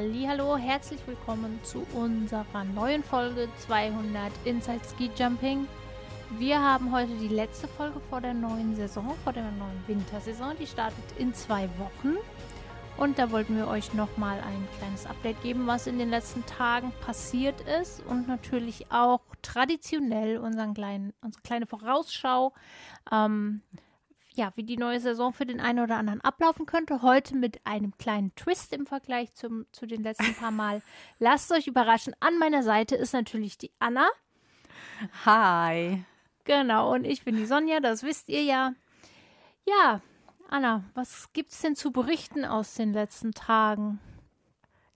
Hallo, herzlich willkommen zu unserer neuen Folge 200 Inside Ski Jumping. Wir haben heute die letzte Folge vor der neuen Saison, vor der neuen Wintersaison. Die startet in zwei Wochen. Und da wollten wir euch nochmal ein kleines Update geben, was in den letzten Tagen passiert ist. Und natürlich auch traditionell unseren kleinen, unsere kleine Vorausschau. Ähm, ja, wie die neue Saison für den einen oder anderen ablaufen könnte. Heute mit einem kleinen Twist im Vergleich zum, zu den letzten paar Mal. Lasst euch überraschen. An meiner Seite ist natürlich die Anna. Hi. Genau, und ich bin die Sonja, das wisst ihr ja. Ja, Anna, was gibt's denn zu berichten aus den letzten Tagen?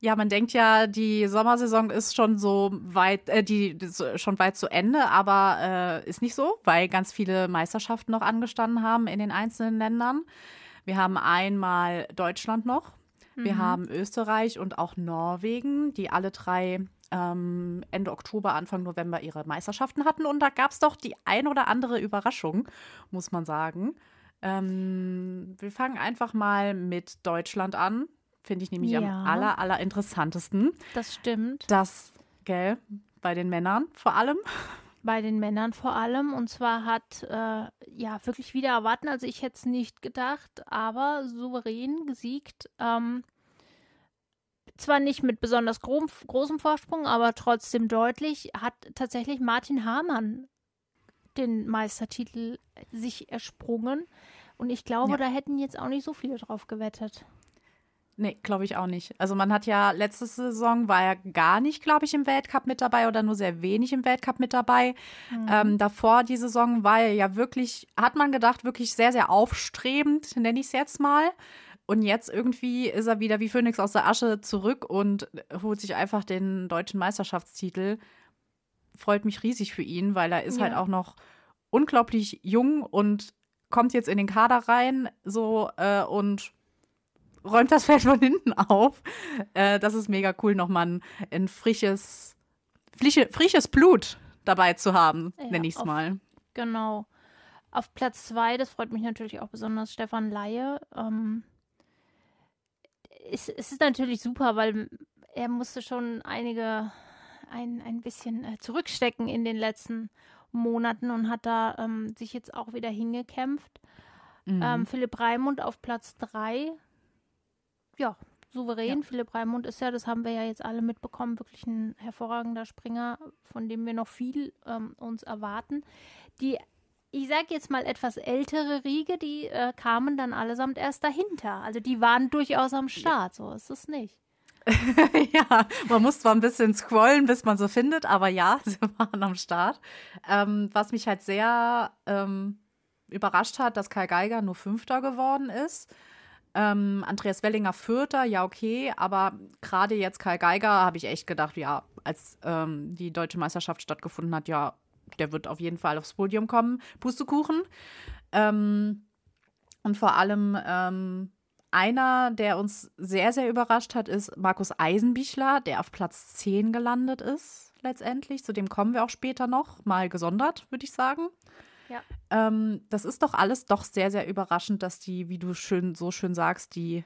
Ja, man denkt ja, die Sommersaison ist schon so weit, äh, die schon weit zu Ende, aber äh, ist nicht so, weil ganz viele Meisterschaften noch angestanden haben in den einzelnen Ländern. Wir haben einmal Deutschland noch, wir mhm. haben Österreich und auch Norwegen, die alle drei ähm, Ende Oktober, Anfang November ihre Meisterschaften hatten. Und da gab es doch die ein oder andere Überraschung, muss man sagen. Ähm, wir fangen einfach mal mit Deutschland an. Finde ich nämlich ja. am aller, aller interessantesten. Das stimmt. Das, gell, bei den Männern vor allem. Bei den Männern vor allem. Und zwar hat, äh, ja, wirklich wieder erwarten. Also ich hätte es nicht gedacht, aber souverän gesiegt. Ähm, zwar nicht mit besonders groß, großem Vorsprung, aber trotzdem deutlich, hat tatsächlich Martin Hamann den Meistertitel sich ersprungen. Und ich glaube, ja. da hätten jetzt auch nicht so viele drauf gewettet. Nee, glaube ich auch nicht. Also man hat ja letzte Saison war er gar nicht, glaube ich, im Weltcup mit dabei oder nur sehr wenig im Weltcup mit dabei. Mhm. Ähm, davor die Saison war er ja wirklich, hat man gedacht, wirklich sehr, sehr aufstrebend, nenne ich es jetzt mal. Und jetzt irgendwie ist er wieder wie Phoenix aus der Asche zurück und holt sich einfach den deutschen Meisterschaftstitel. Freut mich riesig für ihn, weil er ist ja. halt auch noch unglaublich jung und kommt jetzt in den Kader rein so äh, und räumt das Feld von hinten auf. Äh, das ist mega cool, nochmal ein, ein frisches, frische, frisches Blut dabei zu haben, ja, nenne ich es mal. Genau. Auf Platz zwei, das freut mich natürlich auch besonders, Stefan Laie. Ähm, es, es ist natürlich super, weil er musste schon einige ein, ein bisschen äh, zurückstecken in den letzten Monaten und hat da ähm, sich jetzt auch wieder hingekämpft. Mhm. Ähm, Philipp Raimund auf Platz 3. Ja, souverän. Ja. Philipp Raimund ist ja, das haben wir ja jetzt alle mitbekommen, wirklich ein hervorragender Springer, von dem wir noch viel ähm, uns erwarten. Die, ich sage jetzt mal etwas ältere Riege, die äh, kamen dann allesamt erst dahinter. Also die waren durchaus am Start, so ist es nicht. ja, man muss zwar ein bisschen scrollen, bis man so findet, aber ja, sie waren am Start. Ähm, was mich halt sehr ähm, überrascht hat, dass Kai Geiger nur Fünfter geworden ist. Ähm, Andreas Wellinger Vierter, ja, okay, aber gerade jetzt Kai Geiger habe ich echt gedacht, ja, als ähm, die deutsche Meisterschaft stattgefunden hat, ja, der wird auf jeden Fall aufs Podium kommen. Pustekuchen. Ähm, und vor allem ähm, einer, der uns sehr, sehr überrascht hat, ist Markus Eisenbichler, der auf Platz 10 gelandet ist, letztendlich. Zu dem kommen wir auch später noch, mal gesondert, würde ich sagen. Ja. Ähm, das ist doch alles doch sehr, sehr überraschend, dass die, wie du schön, so schön sagst, die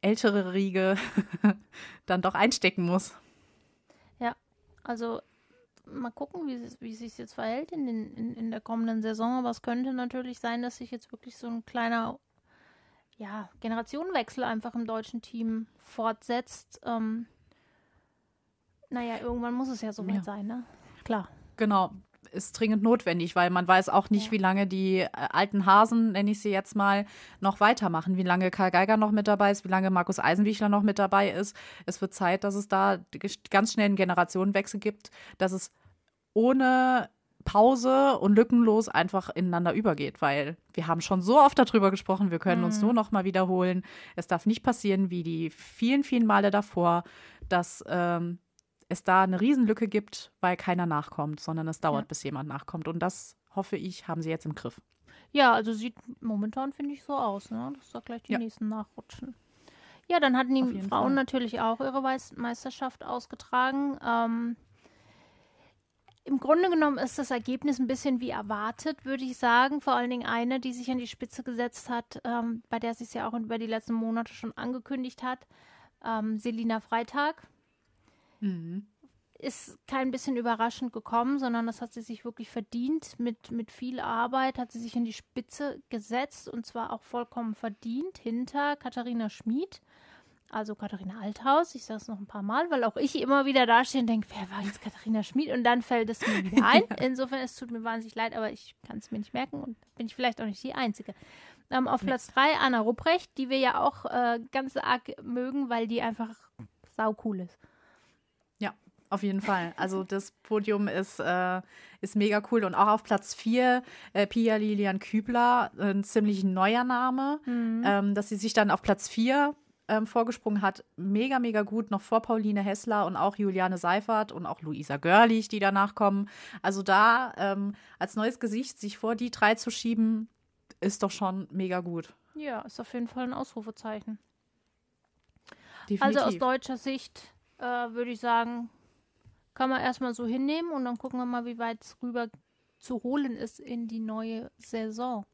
ältere Riege dann doch einstecken muss. Ja, also mal gucken, wie, wie sich jetzt verhält in, den, in, in der kommenden Saison. Aber es könnte natürlich sein, dass sich jetzt wirklich so ein kleiner ja, Generationenwechsel einfach im deutschen Team fortsetzt. Ähm, naja, irgendwann muss es ja soweit ja. sein, ne? Klar. Genau, ist dringend notwendig, weil man weiß auch nicht, ja. wie lange die äh, alten Hasen, nenne ich sie jetzt mal, noch weitermachen, wie lange Karl Geiger noch mit dabei ist, wie lange Markus Eisenwichler noch mit dabei ist. Es wird Zeit, dass es da ganz schnell einen Generationenwechsel gibt, dass es ohne Pause und lückenlos einfach ineinander übergeht, weil wir haben schon so oft darüber gesprochen, wir können mhm. uns nur noch mal wiederholen. Es darf nicht passieren wie die vielen, vielen Male davor, dass ähm, es da eine Riesenlücke gibt, weil keiner nachkommt, sondern es dauert, ja. bis jemand nachkommt. Und das, hoffe ich, haben sie jetzt im Griff. Ja, also sieht momentan, finde ich, so aus, ne? dass da gleich die ja. nächsten nachrutschen. Ja, dann hatten die Frauen Fall. natürlich auch ihre Meisterschaft ausgetragen. Ähm, im Grunde genommen ist das Ergebnis ein bisschen wie erwartet, würde ich sagen. Vor allen Dingen eine, die sich an die Spitze gesetzt hat, ähm, bei der sich ja auch über die letzten Monate schon angekündigt hat. Ähm, Selina Freitag Mhm. ist kein bisschen überraschend gekommen, sondern das hat sie sich wirklich verdient. Mit, mit viel Arbeit hat sie sich in die Spitze gesetzt und zwar auch vollkommen verdient hinter Katharina Schmid. Also Katharina Althaus, ich sage es noch ein paar Mal, weil auch ich immer wieder dastehe und denke, wer war jetzt Katharina Schmid? Und dann fällt es mir wieder ein. Insofern, es tut mir wahnsinnig leid, aber ich kann es mir nicht merken und bin ich vielleicht auch nicht die Einzige. Ähm, auf Platz 3 Anna Rupprecht, die wir ja auch äh, ganz arg mögen, weil die einfach sau cool ist. Auf jeden Fall. Also das Podium ist, äh, ist mega cool. Und auch auf Platz 4 äh, Pia Lilian Kübler, ein ziemlich neuer Name, ähm, dass sie sich dann auf Platz 4 ähm, vorgesprungen hat. Mega, mega gut. Noch vor Pauline Hessler und auch Juliane Seifert und auch Luisa Görlich, die danach kommen. Also da ähm, als neues Gesicht sich vor die drei zu schieben, ist doch schon mega gut. Ja, ist auf jeden Fall ein Ausrufezeichen. Definitiv. Also aus deutscher Sicht äh, würde ich sagen, kann man erstmal so hinnehmen und dann gucken wir mal, wie weit es rüber zu holen ist in die neue Saison.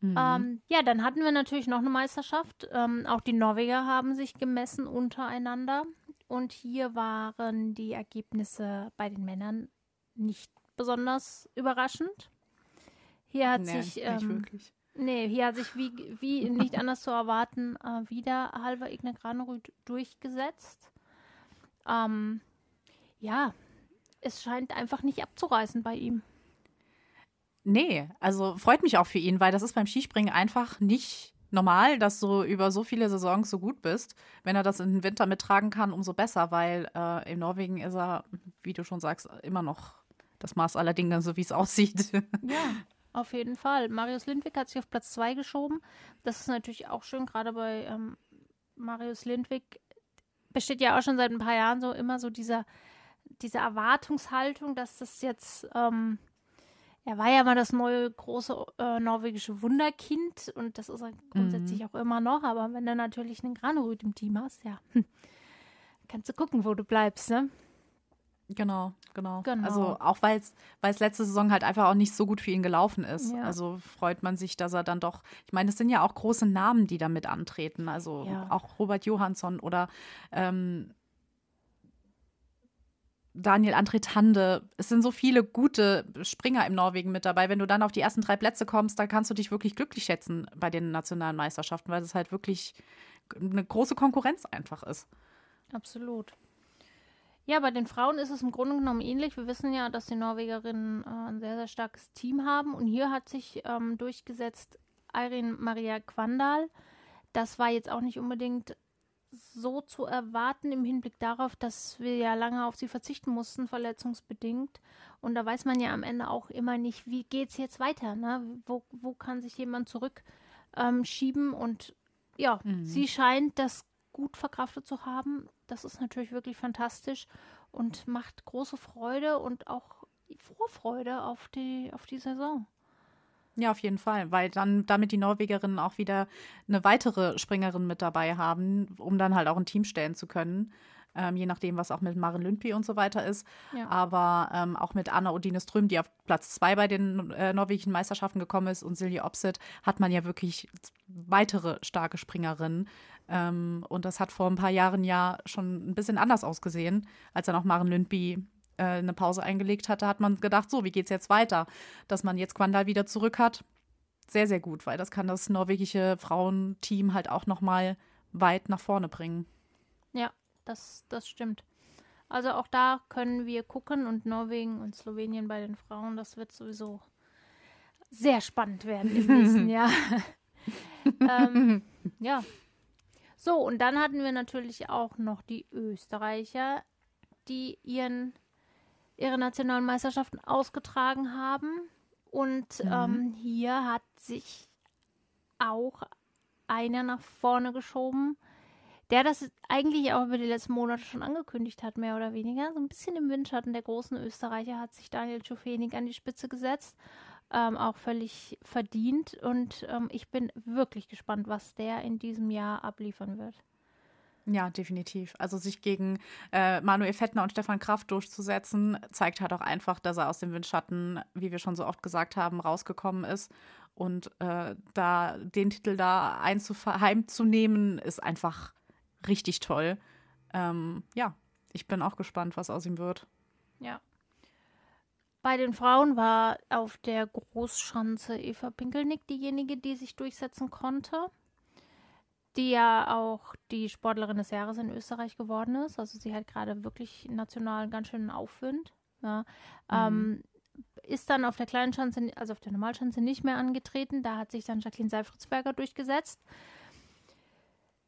Mhm. Ähm, ja, dann hatten wir natürlich noch eine Meisterschaft. Ähm, auch die Norweger haben sich gemessen untereinander. Und hier waren die Ergebnisse bei den Männern nicht besonders überraschend. Hier hat nee, sich nicht ähm, wirklich. Nee, hier hat sich wie, wie nicht anders zu erwarten äh, wieder Halver Igna Granerüth durchgesetzt. Ähm, ja, es scheint einfach nicht abzureißen bei ihm. Nee, also freut mich auch für ihn, weil das ist beim Skispringen einfach nicht normal, dass du über so viele Saisons so gut bist. Wenn er das in den Winter mittragen kann, umso besser, weil äh, in Norwegen ist er, wie du schon sagst, immer noch das Maß aller Dinge, so wie es aussieht. Ja, auf jeden Fall. Marius Lindwig hat sich auf Platz 2 geschoben. Das ist natürlich auch schön, gerade bei ähm, Marius Lindwig besteht ja auch schon seit ein paar Jahren so immer so dieser, diese Erwartungshaltung, dass das jetzt, ähm, er war ja mal das neue große äh, norwegische Wunderkind und das ist er grundsätzlich auch immer noch, aber wenn du natürlich einen Granerüt im Team hast, ja, hm, kannst du gucken, wo du bleibst, ne? Genau, genau. Genau. Also auch weil es letzte Saison halt einfach auch nicht so gut für ihn gelaufen ist. Ja. Also freut man sich, dass er dann doch, ich meine, es sind ja auch große Namen, die damit antreten. Also Ja. auch Robert Johansson oder ähm, Daniel André Tande. Es sind so viele gute Springer im Norwegen mit dabei. Wenn du dann auf die ersten drei Plätze kommst, dann kannst du dich wirklich glücklich schätzen bei den nationalen Meisterschaften, weil es halt wirklich eine große Konkurrenz einfach ist. Absolut. Ja, bei den Frauen ist es im Grunde genommen ähnlich. Wir wissen ja, dass die Norwegerinnen äh, ein sehr, sehr starkes Team haben. Und hier hat sich ähm, durchgesetzt Irene Maria Quandal. Das war jetzt auch nicht unbedingt so zu erwarten im Hinblick darauf, dass wir ja lange auf sie verzichten mussten, verletzungsbedingt. Und da weiß man ja am Ende auch immer nicht, wie geht es jetzt weiter? Ne? Wo, wo kann sich jemand zurück ähm, schieben? Und ja, sie scheint das gut verkraftet zu haben. Das ist natürlich wirklich fantastisch und macht große Freude und auch Vorfreude auf die, auf die Saison. Ja, auf jeden Fall, weil dann damit die Norwegerinnen auch wieder eine weitere Springerin mit dabei haben, um dann halt auch ein Team stellen zu können. Ähm, je nachdem, was auch mit Maren Lundby und so weiter ist. Ja. Aber ähm, auch mit Anna Odine Ström, die auf Platz zwei bei den äh, norwegischen Meisterschaften gekommen ist, und Silje Opsit, hat man ja wirklich weitere starke Springerinnen. Ähm, und das hat vor ein paar Jahren ja schon ein bisschen anders ausgesehen, als dann auch Maren Lundby äh, eine Pause eingelegt hatte, hat man gedacht, so, wie geht's jetzt weiter? Dass man jetzt Quandal wieder zurück hat, sehr, sehr gut, weil das kann das norwegische Frauenteam halt auch noch mal weit nach vorne bringen. Ja, das, das stimmt. Also auch da können wir gucken und Norwegen und Slowenien bei den Frauen, das wird sowieso sehr spannend werden im nächsten Jahr. ähm, ja. So, und dann hatten wir natürlich auch noch die Österreicher, die ihren, ihre nationalen Meisterschaften ausgetragen haben. Und ähm, hier hat sich auch einer nach vorne geschoben, der das eigentlich auch über die letzten Monate schon angekündigt hat, mehr oder weniger. So ein bisschen im Windschatten der großen Österreicher hat sich Daniel Schufenig an die Spitze gesetzt. Ähm, auch völlig verdient. Und ähm, ich bin wirklich gespannt, was der in diesem Jahr abliefern wird. Ja, definitiv. Also sich gegen äh, Manuel Fettner und Stefan Kraft durchzusetzen, zeigt halt auch einfach, dass er aus dem Windschatten, wie wir schon so oft gesagt haben, rausgekommen ist. Und äh, da den Titel da heimzunehmen, ist einfach richtig toll. Ähm, ja, ich bin auch gespannt, was aus ihm wird. Ja. Bei den Frauen war auf der Großschanze Eva Pinkelnick diejenige, die sich durchsetzen konnte. Die ja auch die Sportlerin des Jahres in Österreich geworden ist. Also sie hat gerade wirklich national ganz schönen Aufwind. Ja. Mhm. Ähm, ist dann auf der kleinen Schanze, also auf der Normalschanze nicht mehr angetreten. Da hat sich dann Jacqueline Seifritzberger durchgesetzt.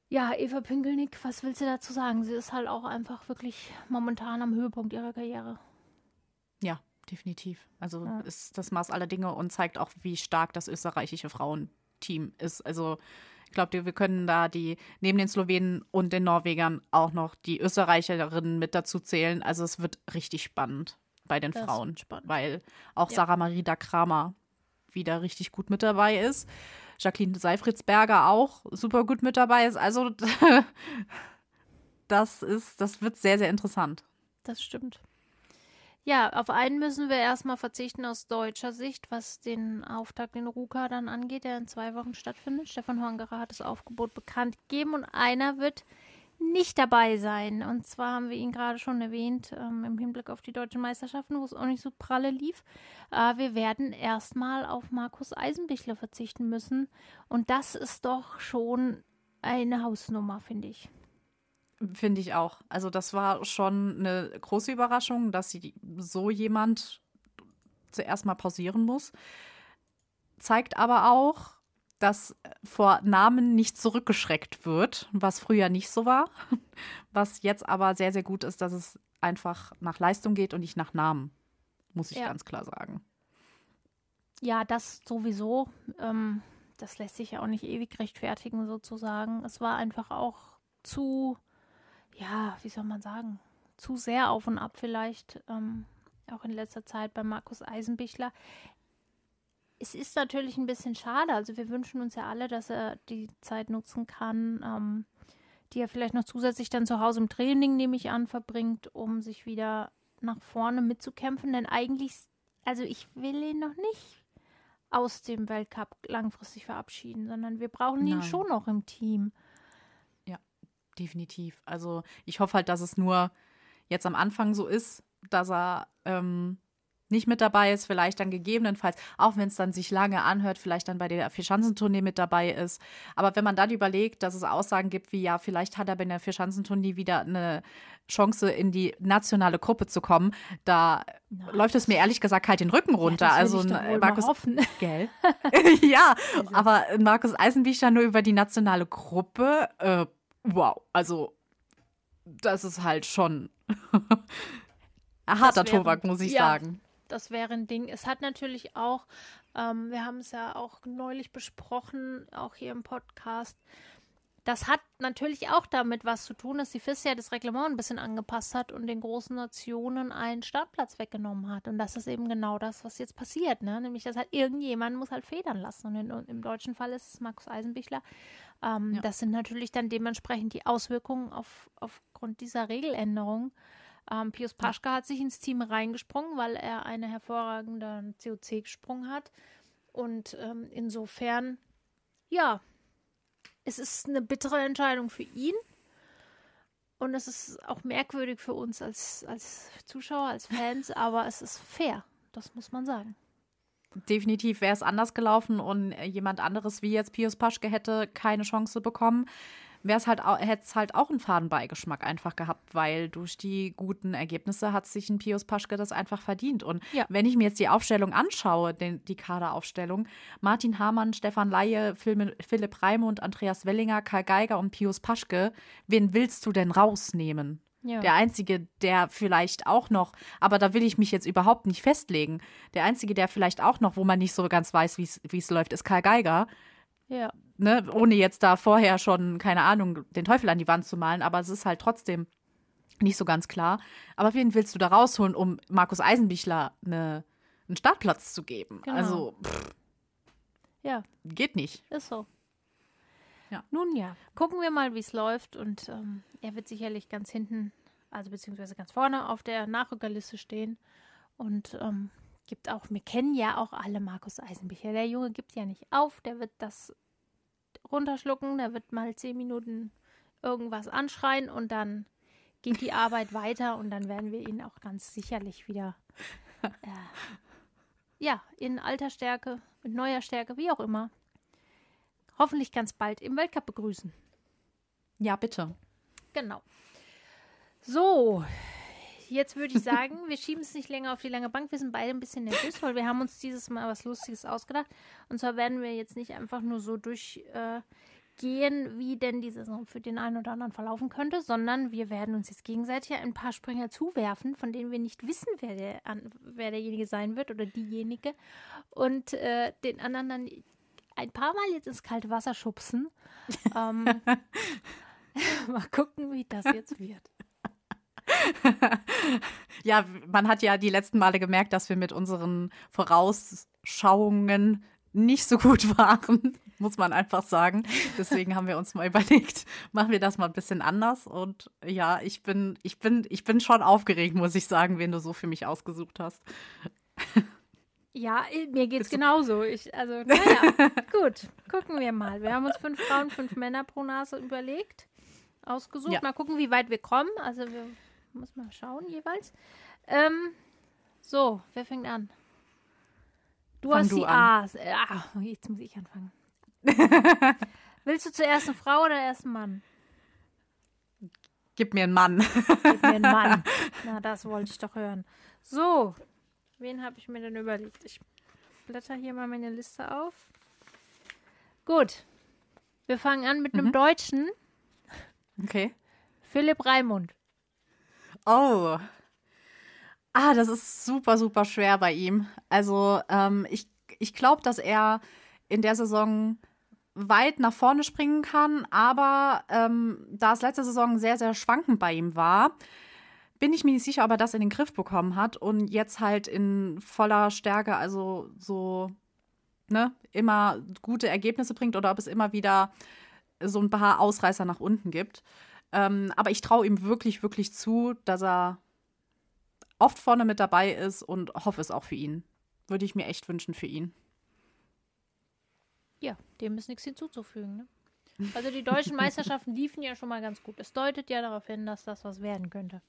Ja, Eva Pinkelnick, was willst du dazu sagen? Sie ist halt auch einfach wirklich momentan am Höhepunkt ihrer Karriere. Ja, definitiv. Also ja. ist das Maß aller Dinge und zeigt auch, wie stark das österreichische Frauenteam ist. Also ich glaube, wir können da die neben den Slowenen und den Norwegern auch noch die Österreicherinnen mit dazu zählen. Also es wird richtig spannend bei den das Frauen, weil auch ja. Sarah Marida Kramer wieder richtig gut mit dabei ist. Jacqueline Seifritzberger auch super gut mit dabei ist. Also das ist, das wird sehr, sehr interessant. Das stimmt. Ja, auf einen müssen wir erstmal verzichten aus deutscher Sicht, was den Auftakt in Ruka dann angeht, der in zwei Wochen stattfindet. Stefan Hongerer hat das Aufgebot bekannt gegeben und einer wird nicht dabei sein. Und zwar haben wir ihn gerade schon erwähnt ähm, im Hinblick auf die deutschen Meisterschaften, wo es auch nicht so pralle lief. Äh, wir werden erstmal auf Markus Eisenbichler verzichten müssen. Und das ist doch schon eine Hausnummer, finde ich. Finde ich auch. Also das war schon eine große Überraschung, dass sie so jemand zuerst mal pausieren muss. Zeigt aber auch, dass vor Namen nicht zurückgeschreckt wird, was früher nicht so war. Was jetzt aber sehr, sehr gut ist, dass es einfach nach Leistung geht und nicht nach Namen, muss ich ja. ganz klar sagen. Ja, das sowieso. Ähm, das lässt sich ja auch nicht ewig rechtfertigen, sozusagen. Es war einfach auch zu, ja, wie soll man sagen, zu sehr auf und ab vielleicht. Ähm, auch in letzter Zeit bei Markus Eisenbichler es ist natürlich ein bisschen schade. Also wir wünschen uns ja alle, dass er die Zeit nutzen kann, ähm, die er vielleicht noch zusätzlich dann zu Hause im Training, nehme ich an, verbringt, um sich wieder nach vorne mitzukämpfen. Denn eigentlich, also ich will ihn noch nicht aus dem Weltcup langfristig verabschieden, sondern wir brauchen ihn Nein. schon noch im Team. Definitiv. Also ich hoffe halt, dass es nur jetzt am Anfang so ist, dass er ähm, nicht mit dabei ist, vielleicht dann gegebenenfalls, auch wenn es dann sich lange anhört, vielleicht dann bei der Vierschanzentournee mit dabei ist. Aber wenn man dann überlegt, dass es Aussagen gibt wie, ja, vielleicht hat er bei der Vierschanzentournee wieder eine Chance, in die nationale Gruppe zu kommen, da Na, läuft es mir ehrlich gesagt halt den Rücken runter. Ja, also Markus, gell? ja, aber Markus Eisenbichler nur über die nationale Gruppe, äh, wow, also das ist halt schon ein harter Tobak, muss ich ja, sagen. Das wäre ein Ding. Es hat natürlich auch, ähm, wir haben es ja auch neulich besprochen, auch hier im Podcast. Das hat natürlich auch damit was zu tun, dass die FIS ja das Reglement ein bisschen angepasst hat und den großen Nationen einen Startplatz weggenommen hat. Und das ist eben genau das, was jetzt passiert. Ne? Nämlich, dass halt irgendjemand muss halt federn lassen. Und in, im deutschen Fall ist es Markus Eisenbichler. Ähm, ja. Das sind natürlich dann dementsprechend die Auswirkungen auf, aufgrund dieser Regeländerung. Ähm, Pius Paschke hat sich ins Team reingesprungen, weil er einen hervorragenden COC gesprungen hat. Und ähm, insofern, ja, es ist eine bittere Entscheidung für ihn. Und es ist auch merkwürdig für uns als, als Zuschauer, als Fans, aber es ist fair. Das muss man sagen. Definitiv wäre es anders gelaufen und jemand anderes wie jetzt Pius Paschke hätte keine Chance bekommen wäre es halt, hätte es halt auch einen Fadenbeigeschmack einfach gehabt, weil durch die guten Ergebnisse hat sich ein Pius Paschke das einfach verdient. Und ja. wenn ich mir jetzt die Aufstellung anschaue, den, die Kaderaufstellung, Martin Hamann, Stefan Laie, Philipp Raimund, Andreas Wellinger, Karl Geiger und Pius Paschke, wen willst du denn rausnehmen? Ja. Der einzige, der vielleicht auch noch, aber da will ich mich jetzt überhaupt nicht festlegen. Der einzige, der vielleicht auch noch, wo man nicht so ganz weiß, wie es läuft, ist Karl Geiger. Ja ne, ohne jetzt da vorher schon, keine Ahnung, den Teufel an die Wand zu malen, aber es ist halt trotzdem nicht so ganz klar. Aber wen willst du da rausholen, um Markus Eisenbichler eine, einen Startplatz zu geben? Genau. Also, pff, ja. Geht nicht. Ist so. Ja. Nun ja, gucken wir mal, wie es läuft. Und ähm, er wird sicherlich ganz hinten, also beziehungsweise ganz vorne auf der Nachrückerliste stehen. Und ähm, gibt auch, wir kennen ja auch alle Markus Eisenbichler. Der Junge gibt ja nicht auf, der wird das runterschlucken, der wird mal zehn Minuten irgendwas anschreien und dann geht die Arbeit weiter und dann werden wir ihn auch ganz sicherlich wieder äh, ja, in alter Stärke, mit neuer Stärke, wie auch immer, hoffentlich ganz bald im Weltcup begrüßen. Ja, bitte. Genau. So, jetzt würde ich sagen, wir schieben es nicht länger auf die lange Bank. Wir sind beide ein bisschen nervös, weil wir haben uns dieses Mal was Lustiges ausgedacht. Und zwar werden wir jetzt nicht einfach nur so durchgehen, äh, wie denn die Saison für den einen oder anderen verlaufen könnte, sondern wir werden uns jetzt gegenseitig ein paar Springer zuwerfen, von denen wir nicht wissen, wer, der, wer derjenige sein wird oder diejenige. Und äh, den anderen dann ein paar Mal jetzt ins kalte Wasser schubsen. ähm, mal gucken, wie das jetzt wird. ja, man hat ja die letzten Male gemerkt, dass wir mit unseren Vorausschauungen nicht so gut waren, muss man einfach sagen. Deswegen haben wir uns mal überlegt, machen wir das mal ein bisschen anders. Und ja, ich bin, ich bin, ich bin schon aufgeregt, muss ich sagen, wen du so für mich ausgesucht hast. Ja, mir geht's genauso. Ich, also, naja, gut, gucken wir mal. Wir haben uns fünf Frauen, fünf Männer pro Nase überlegt, ausgesucht. Ja. Mal gucken, wie weit wir kommen. Also, wir muss mal schauen jeweils. Ähm, so, wer fängt an? Du Fang hast du die A's. Ah, jetzt muss ich anfangen. Willst du zuerst eine Frau oder erst einen Mann? Gib mir einen Mann. Gib mir einen Mann. Na, das wollte ich doch hören. So, wen habe ich mir denn überlegt? Ich blätter hier mal meine Liste auf. Gut. Wir fangen an mit einem mhm. Deutschen. Okay. Philipp Raimund. Oh. Ah, das ist super, super schwer bei ihm. Also, ähm, ich, ich glaube, dass er in der Saison weit nach vorne springen kann, aber ähm, da es letzte Saison sehr, sehr schwankend bei ihm war, bin ich mir nicht sicher, ob er das in den Griff bekommen hat und jetzt halt in voller Stärke, also so, ne, immer gute Ergebnisse bringt oder ob es immer wieder so ein paar Ausreißer nach unten gibt. Ähm, aber ich traue ihm wirklich, wirklich zu, dass er oft vorne mit dabei ist und hoffe es auch für ihn. Würde ich mir echt wünschen für ihn. Ja, dem ist nichts hinzuzufügen. Ne? Also die deutschen Meisterschaften liefen ja schon mal ganz gut. Es deutet ja darauf hin, dass das was werden könnte.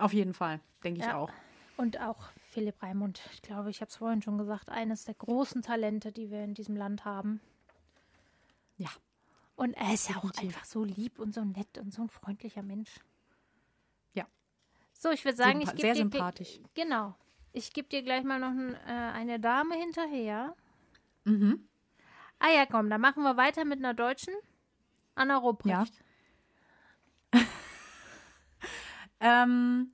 Auf jeden Fall, denke ich ja. auch. Und auch Philipp Raimund, ich glaube, ich habe es vorhin schon gesagt, eines der großen Talente, die wir in diesem Land haben. Ja, und er ist ja auch einfach so lieb und so nett und so ein freundlicher Mensch. Ja. So, ich würde sagen, Sympa ich gebe dir sympathisch. Genau. Ich gebe dir gleich mal noch ein, äh, eine Dame hinterher. Mhm. Ah ja, komm, dann machen wir weiter mit einer Deutschen. Anna Ruprecht. Ja. Ähm,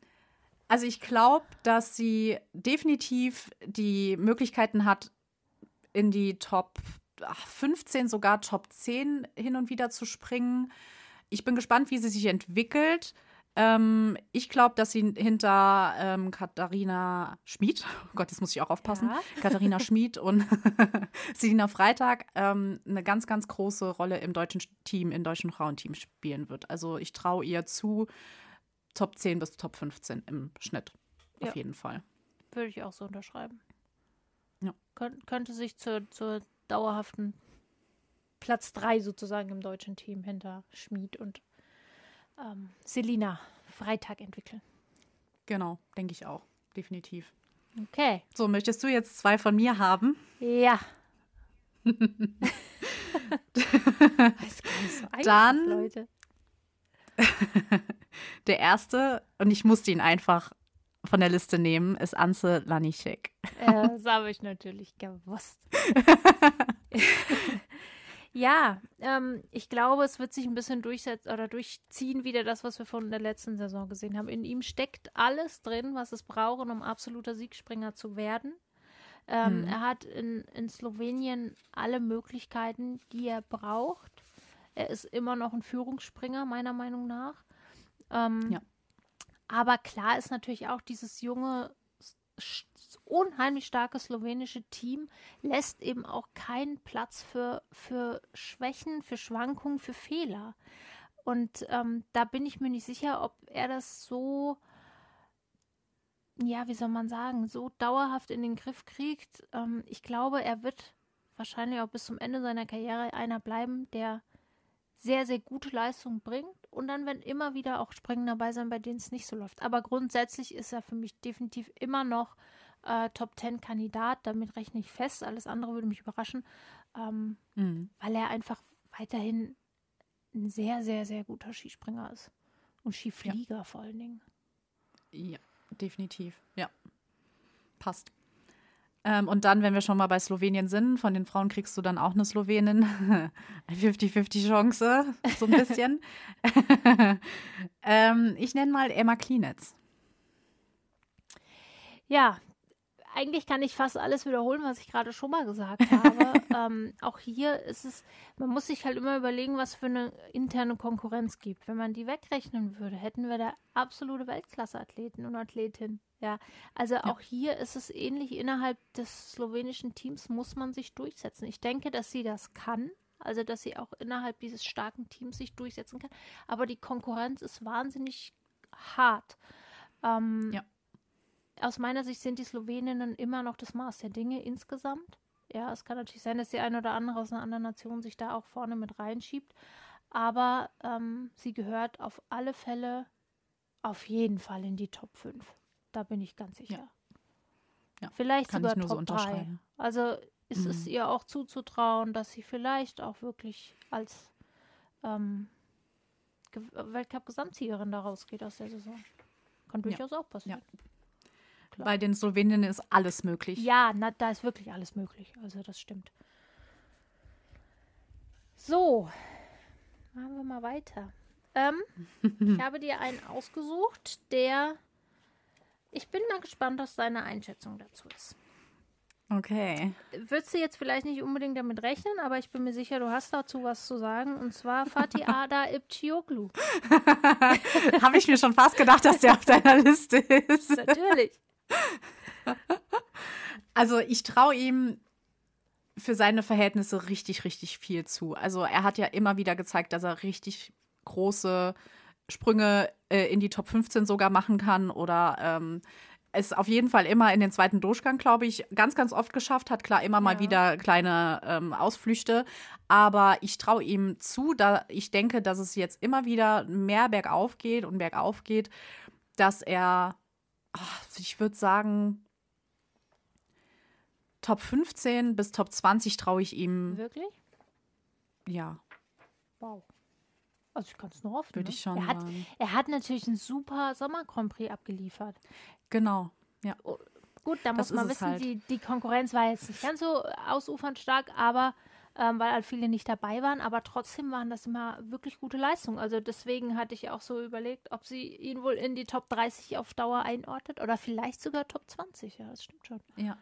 also ich glaube, dass sie definitiv die Möglichkeiten hat, in die Top 15, sogar Top 10 hin und wieder zu springen. Ich bin gespannt, wie sie sich entwickelt. Ähm, ich glaube, dass sie hinter ähm, Katharina Schmid, oh Gott, das muss ich auch aufpassen, ja. Katharina Schmid und Selina Freitag ähm, eine ganz, ganz große Rolle im deutschen Team, im deutschen Frauenteam spielen wird. Also ich traue ihr zu Top 10 bis Top 15 im Schnitt. Auf ja. jeden Fall. Würde ich auch so unterschreiben. Ja. Kön könnte sich zur, zur dauerhaften Platz 3 sozusagen im deutschen Team hinter Schmid und ähm, Selina Freitag entwickeln. Genau, denke ich auch. Definitiv. Okay. So, möchtest du jetzt zwei von mir haben? Ja. Dann, Leute. der erste, und ich musste ihn einfach von der Liste nehmen, ist Anze Lanischek. Äh, das habe ich natürlich gewusst. ja, ähm, ich glaube, es wird sich ein bisschen durchsetzen oder durchziehen, wieder das, was wir von der letzten Saison gesehen haben. In ihm steckt alles drin, was es braucht, um absoluter Siegspringer zu werden. Ähm, hm. Er hat in, in Slowenien alle Möglichkeiten, die er braucht. Er ist immer noch ein Führungsspringer, meiner Meinung nach. Ähm, ja. Aber klar ist natürlich auch dieses junge, unheimlich starke slowenische Team lässt eben auch keinen Platz für, für Schwächen, für Schwankungen, für Fehler. Und ähm, da bin ich mir nicht sicher, ob er das so, ja, wie soll man sagen, so dauerhaft in den Griff kriegt. Ähm, ich glaube, er wird wahrscheinlich auch bis zum Ende seiner Karriere einer bleiben, der sehr, sehr gute Leistung bringt. Und dann werden immer wieder auch Springen dabei sein, bei denen es nicht so läuft. Aber grundsätzlich ist er für mich definitiv immer noch äh, Top 10 Kandidat. Damit rechne ich fest. Alles andere würde mich überraschen, ähm, mhm. weil er einfach weiterhin ein sehr, sehr, sehr guter Skispringer ist. Und Skiflieger ja. vor allen Dingen. Ja, definitiv. Ja. Passt. Ähm, und dann, wenn wir schon mal bei Slowenien sind, von den Frauen kriegst du dann auch eine Slowenin. 50-50 Chance, so ein bisschen. ähm, ich nenne mal Emma Klinitz. Ja, eigentlich kann ich fast alles wiederholen, was ich gerade schon mal gesagt habe. ähm, auch hier ist es, man muss sich halt immer überlegen, was für eine interne Konkurrenz gibt. Wenn man die wegrechnen würde, hätten wir da absolute Weltklasse-Athleten und Athletinnen. Ja, also ja. auch hier ist es ähnlich. Innerhalb des slowenischen Teams muss man sich durchsetzen. Ich denke, dass sie das kann. Also, dass sie auch innerhalb dieses starken Teams sich durchsetzen kann. Aber die Konkurrenz ist wahnsinnig hart. Ähm, ja. Aus meiner Sicht sind die Sloweninnen immer noch das Maß der Dinge insgesamt. Ja, es kann natürlich sein, dass die eine oder andere aus einer anderen Nation sich da auch vorne mit reinschiebt. Aber ähm, sie gehört auf alle Fälle auf jeden Fall in die Top 5. Da bin ich ganz sicher. Ja. Ja, vielleicht sogar Top so 3. Also ist mhm. es ihr auch zuzutrauen, dass sie vielleicht auch wirklich als ähm, Weltcup-Gesamtsiegerin da rausgeht aus der Saison. Kann durchaus ja. auch passieren. Ja. Bei den Sloweninnen ist alles möglich. Ja, na, da ist wirklich alles möglich. Also das stimmt. So, machen wir mal weiter. Ähm, ich habe dir einen ausgesucht, der ich bin mal gespannt, was deine Einschätzung dazu ist. Okay. Würdest du jetzt vielleicht nicht unbedingt damit rechnen, aber ich bin mir sicher, du hast dazu was zu sagen. Und zwar Fatih Ada Ipcioglu. Habe ich mir schon fast gedacht, dass der auf deiner Liste ist. Natürlich. Also ich traue ihm für seine Verhältnisse richtig, richtig viel zu. Also er hat ja immer wieder gezeigt, dass er richtig große Sprünge äh, in die Top 15 sogar machen kann oder ähm, es auf jeden Fall immer in den zweiten Durchgang, glaube ich, ganz, ganz oft geschafft hat. Klar, immer ja. mal wieder kleine ähm, Ausflüchte. Aber ich traue ihm zu, da ich denke, dass es jetzt immer wieder mehr bergauf geht und bergauf geht, dass er, ach, ich würde sagen, Top 15 bis Top 20 traue ich ihm. Wirklich? Ja. Wow. Also ich kann es nur hoffen. Würde ne? ich schon er hat, er hat natürlich einen super Sommer Grand Prix abgeliefert. Genau, ja. Oh, gut, da muss man wissen, halt. die, die Konkurrenz war jetzt nicht ganz so ausufernd stark, aber ähm, weil halt viele nicht dabei waren, aber trotzdem waren das immer wirklich gute Leistungen. Also deswegen hatte ich auch so überlegt, ob sie ihn wohl in die Top 30 auf Dauer einordnet oder vielleicht sogar Top 20. Ja, das stimmt schon. Ja.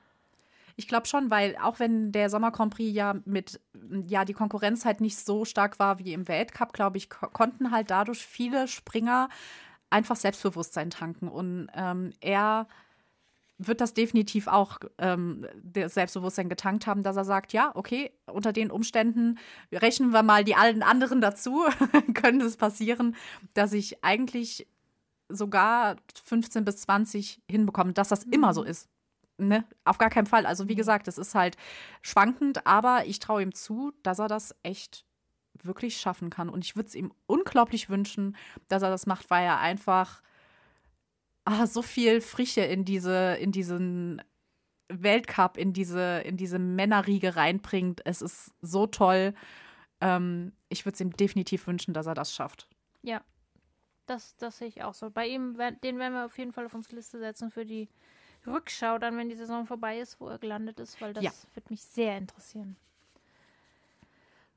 Ich glaube schon, weil auch wenn der Sommer Grand Prix ja mit, ja, die Konkurrenz halt nicht so stark war wie im Weltcup, glaube ich, ko konnten halt dadurch viele Springer einfach Selbstbewusstsein tanken. Und ähm, er wird das definitiv auch ähm, das Selbstbewusstsein getankt haben, dass er sagt, ja, okay, unter den Umständen rechnen wir mal die allen anderen dazu, könnte es passieren, dass ich eigentlich sogar 15 bis 20 hinbekomme, dass das mhm. immer so ist. Ne, auf gar keinen Fall. Also wie gesagt, es ist halt schwankend, aber ich traue ihm zu, dass er das echt wirklich schaffen kann. Und ich würde es ihm unglaublich wünschen, dass er das macht, weil er einfach ah, so viel Frische in diese, in diesen Weltcup, in diese, in diese Männerriege reinbringt. Es ist so toll. Ähm, ich würde es ihm definitiv wünschen, dass er das schafft. Ja, das, das sehe ich auch so. Bei ihm, den werden wir auf jeden Fall auf unsere Liste setzen für die Rückschau dann, wenn die Saison vorbei ist, wo er gelandet ist, weil das ja. wird mich sehr interessieren.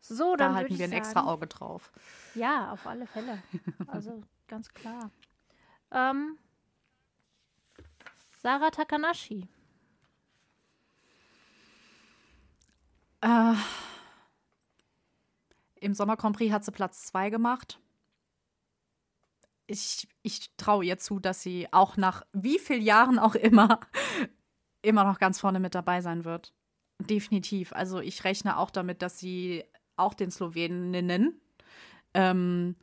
So, dann da halten wir ein sagen, extra Auge drauf. Ja, auf alle Fälle. Also ganz klar. Ähm, Sarah Takanashi. Äh, Im Sommer Prix hat sie Platz 2 gemacht ich, ich traue ihr zu, dass sie auch nach wie vielen Jahren auch immer immer noch ganz vorne mit dabei sein wird. Definitiv. Also ich rechne auch damit, dass sie auch den Sloweninnen ähm,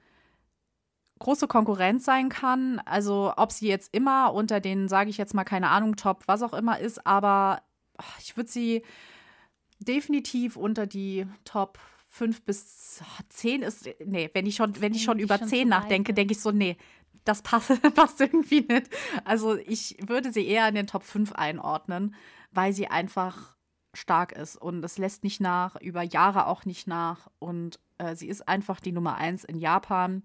große Konkurrenz sein kann. Also ob sie jetzt immer unter den, sage ich jetzt mal, keine Ahnung, Top, was auch immer ist, aber ich würde sie definitiv unter die Top fünf bis zehn ist, nee, wenn ich schon, wenn ich schon Eigentlich über schon zehn zu weit, nachdenke, ja. denke ich so, nee, das passt, passt irgendwie nicht. Also ich würde sie eher in den Top 5 einordnen, weil sie einfach stark ist und es lässt nicht nach, über Jahre auch nicht nach und äh, sie ist einfach die Nummer eins in Japan,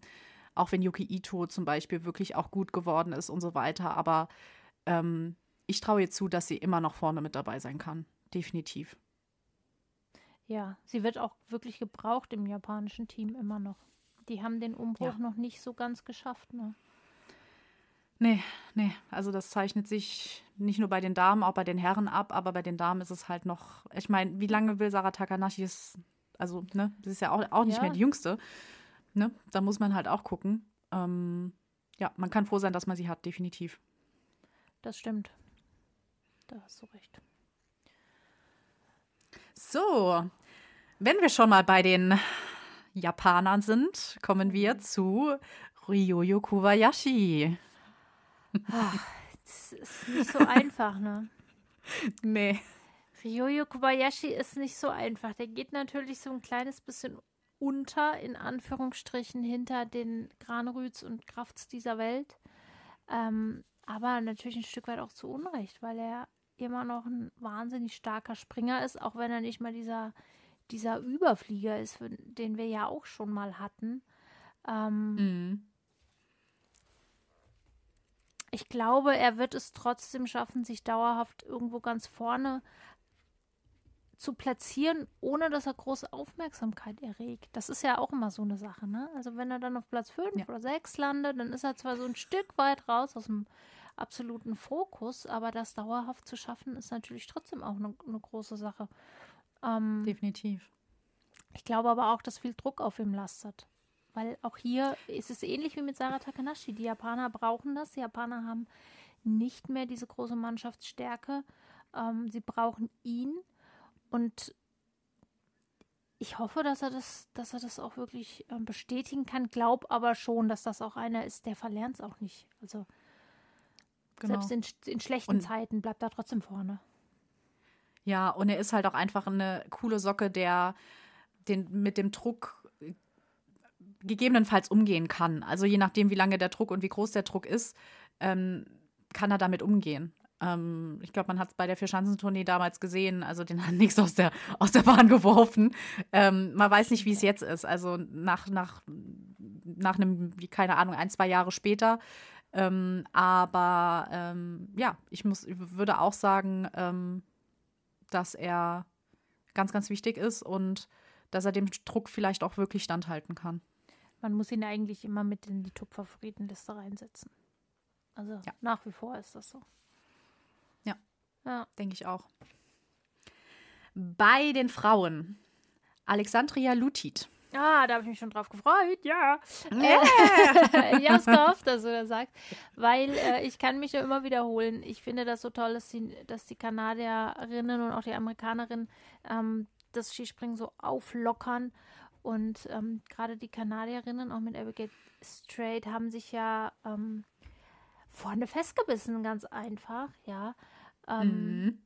auch wenn Yuki Ito zum Beispiel wirklich auch gut geworden ist und so weiter, aber ähm, ich traue ihr zu, dass sie immer noch vorne mit dabei sein kann, definitiv. Ja, sie wird auch wirklich gebraucht im japanischen Team immer noch. Die haben den Umbruch Ja. noch nicht so ganz geschafft. Ne? Nee, nee, also das zeichnet sich nicht nur bei den Damen, auch bei den Herren ab, aber bei den Damen ist es halt noch, ich meine, wie lange will Sarah Takanashi es, also, ne, das ist ja auch, auch nicht Ja. mehr die Jüngste, ne, da muss man halt auch gucken. Ähm, ja, man kann froh sein, dass man sie hat, definitiv. Das stimmt. Da hast du recht. So, wenn wir schon mal bei den Japanern sind, kommen wir zu Ryoyo Kobayashi. Das ist nicht so einfach, ne? Nee. Ryoyo Kobayashi ist nicht so einfach. Der geht natürlich so ein kleines bisschen unter, in Anführungsstrichen, hinter den Granrüts und Krafts dieser Welt. Ähm, aber natürlich ein Stück weit auch zu Unrecht, weil er immer noch ein wahnsinnig starker Springer ist, auch wenn er nicht mal dieser, dieser Überflieger ist, den wir ja auch schon mal hatten. Ähm, Mhm. ich glaube, er wird es trotzdem schaffen, sich dauerhaft irgendwo ganz vorne zu platzieren, ohne dass er große Aufmerksamkeit erregt. Das ist ja auch immer so eine Sache, ne? Also wenn er dann auf Platz 5 Ja. oder 6 landet, dann ist er zwar so ein Stück weit raus aus dem absoluten Fokus, aber das dauerhaft zu schaffen, ist natürlich trotzdem auch eine, eine große Sache. Ähm, Definitiv. ich glaube aber auch, dass viel Druck auf ihm lastet. Weil auch hier ist es ähnlich wie mit Sarah Takanashi. Die Japaner brauchen das. Die Japaner haben nicht mehr diese große Mannschaftsstärke. Ähm, sie brauchen ihn. Und ich hoffe, dass er das, dass er das auch wirklich ähm, bestätigen kann. Glaub aber schon, dass das auch einer ist, der verlernt es auch nicht. Also Genau. selbst in, in schlechten Und- Zeiten bleibt er trotzdem vorne. Ja, und er ist halt auch einfach eine coole Socke, der den, mit dem Druck äh, gegebenenfalls umgehen kann. Also je nachdem, wie lange der Druck und wie groß der Druck ist, ähm, kann er damit umgehen. Ähm, ich glaube, man hat es bei der Vierschanzentournee damals gesehen. Also den hat nichts aus der, aus der Bahn geworfen. Ähm, man weiß nicht, wie es jetzt ist. Also nach, nach, nach einem, wie keine Ahnung, ein, zwei Jahre später. Ähm, aber ähm, ja, ich muss, ich würde auch sagen, ähm, dass er ganz, ganz wichtig ist und dass er dem Druck vielleicht auch wirklich standhalten kann. Man muss ihn eigentlich immer mit in die Top-Favoritenliste reinsetzen. Also Ja. nach wie vor ist das so. Ja. Denke ich auch. Bei den Frauen. Alexandria Lutit. Ah, da habe ich mich schon drauf gefreut, ja. Äh, ich habe es gehofft, dass du das sagst, weil äh, ich kann mich ja immer wiederholen. Ich finde das so toll, dass die, dass die Kanadierinnen und auch die Amerikanerinnen ähm, das Skispringen so auflockern. Und ähm, gerade die Kanadierinnen, auch mit Abigail Strait, haben sich ja ähm, vorne festgebissen, ganz einfach, ja. Ähm, Mhm.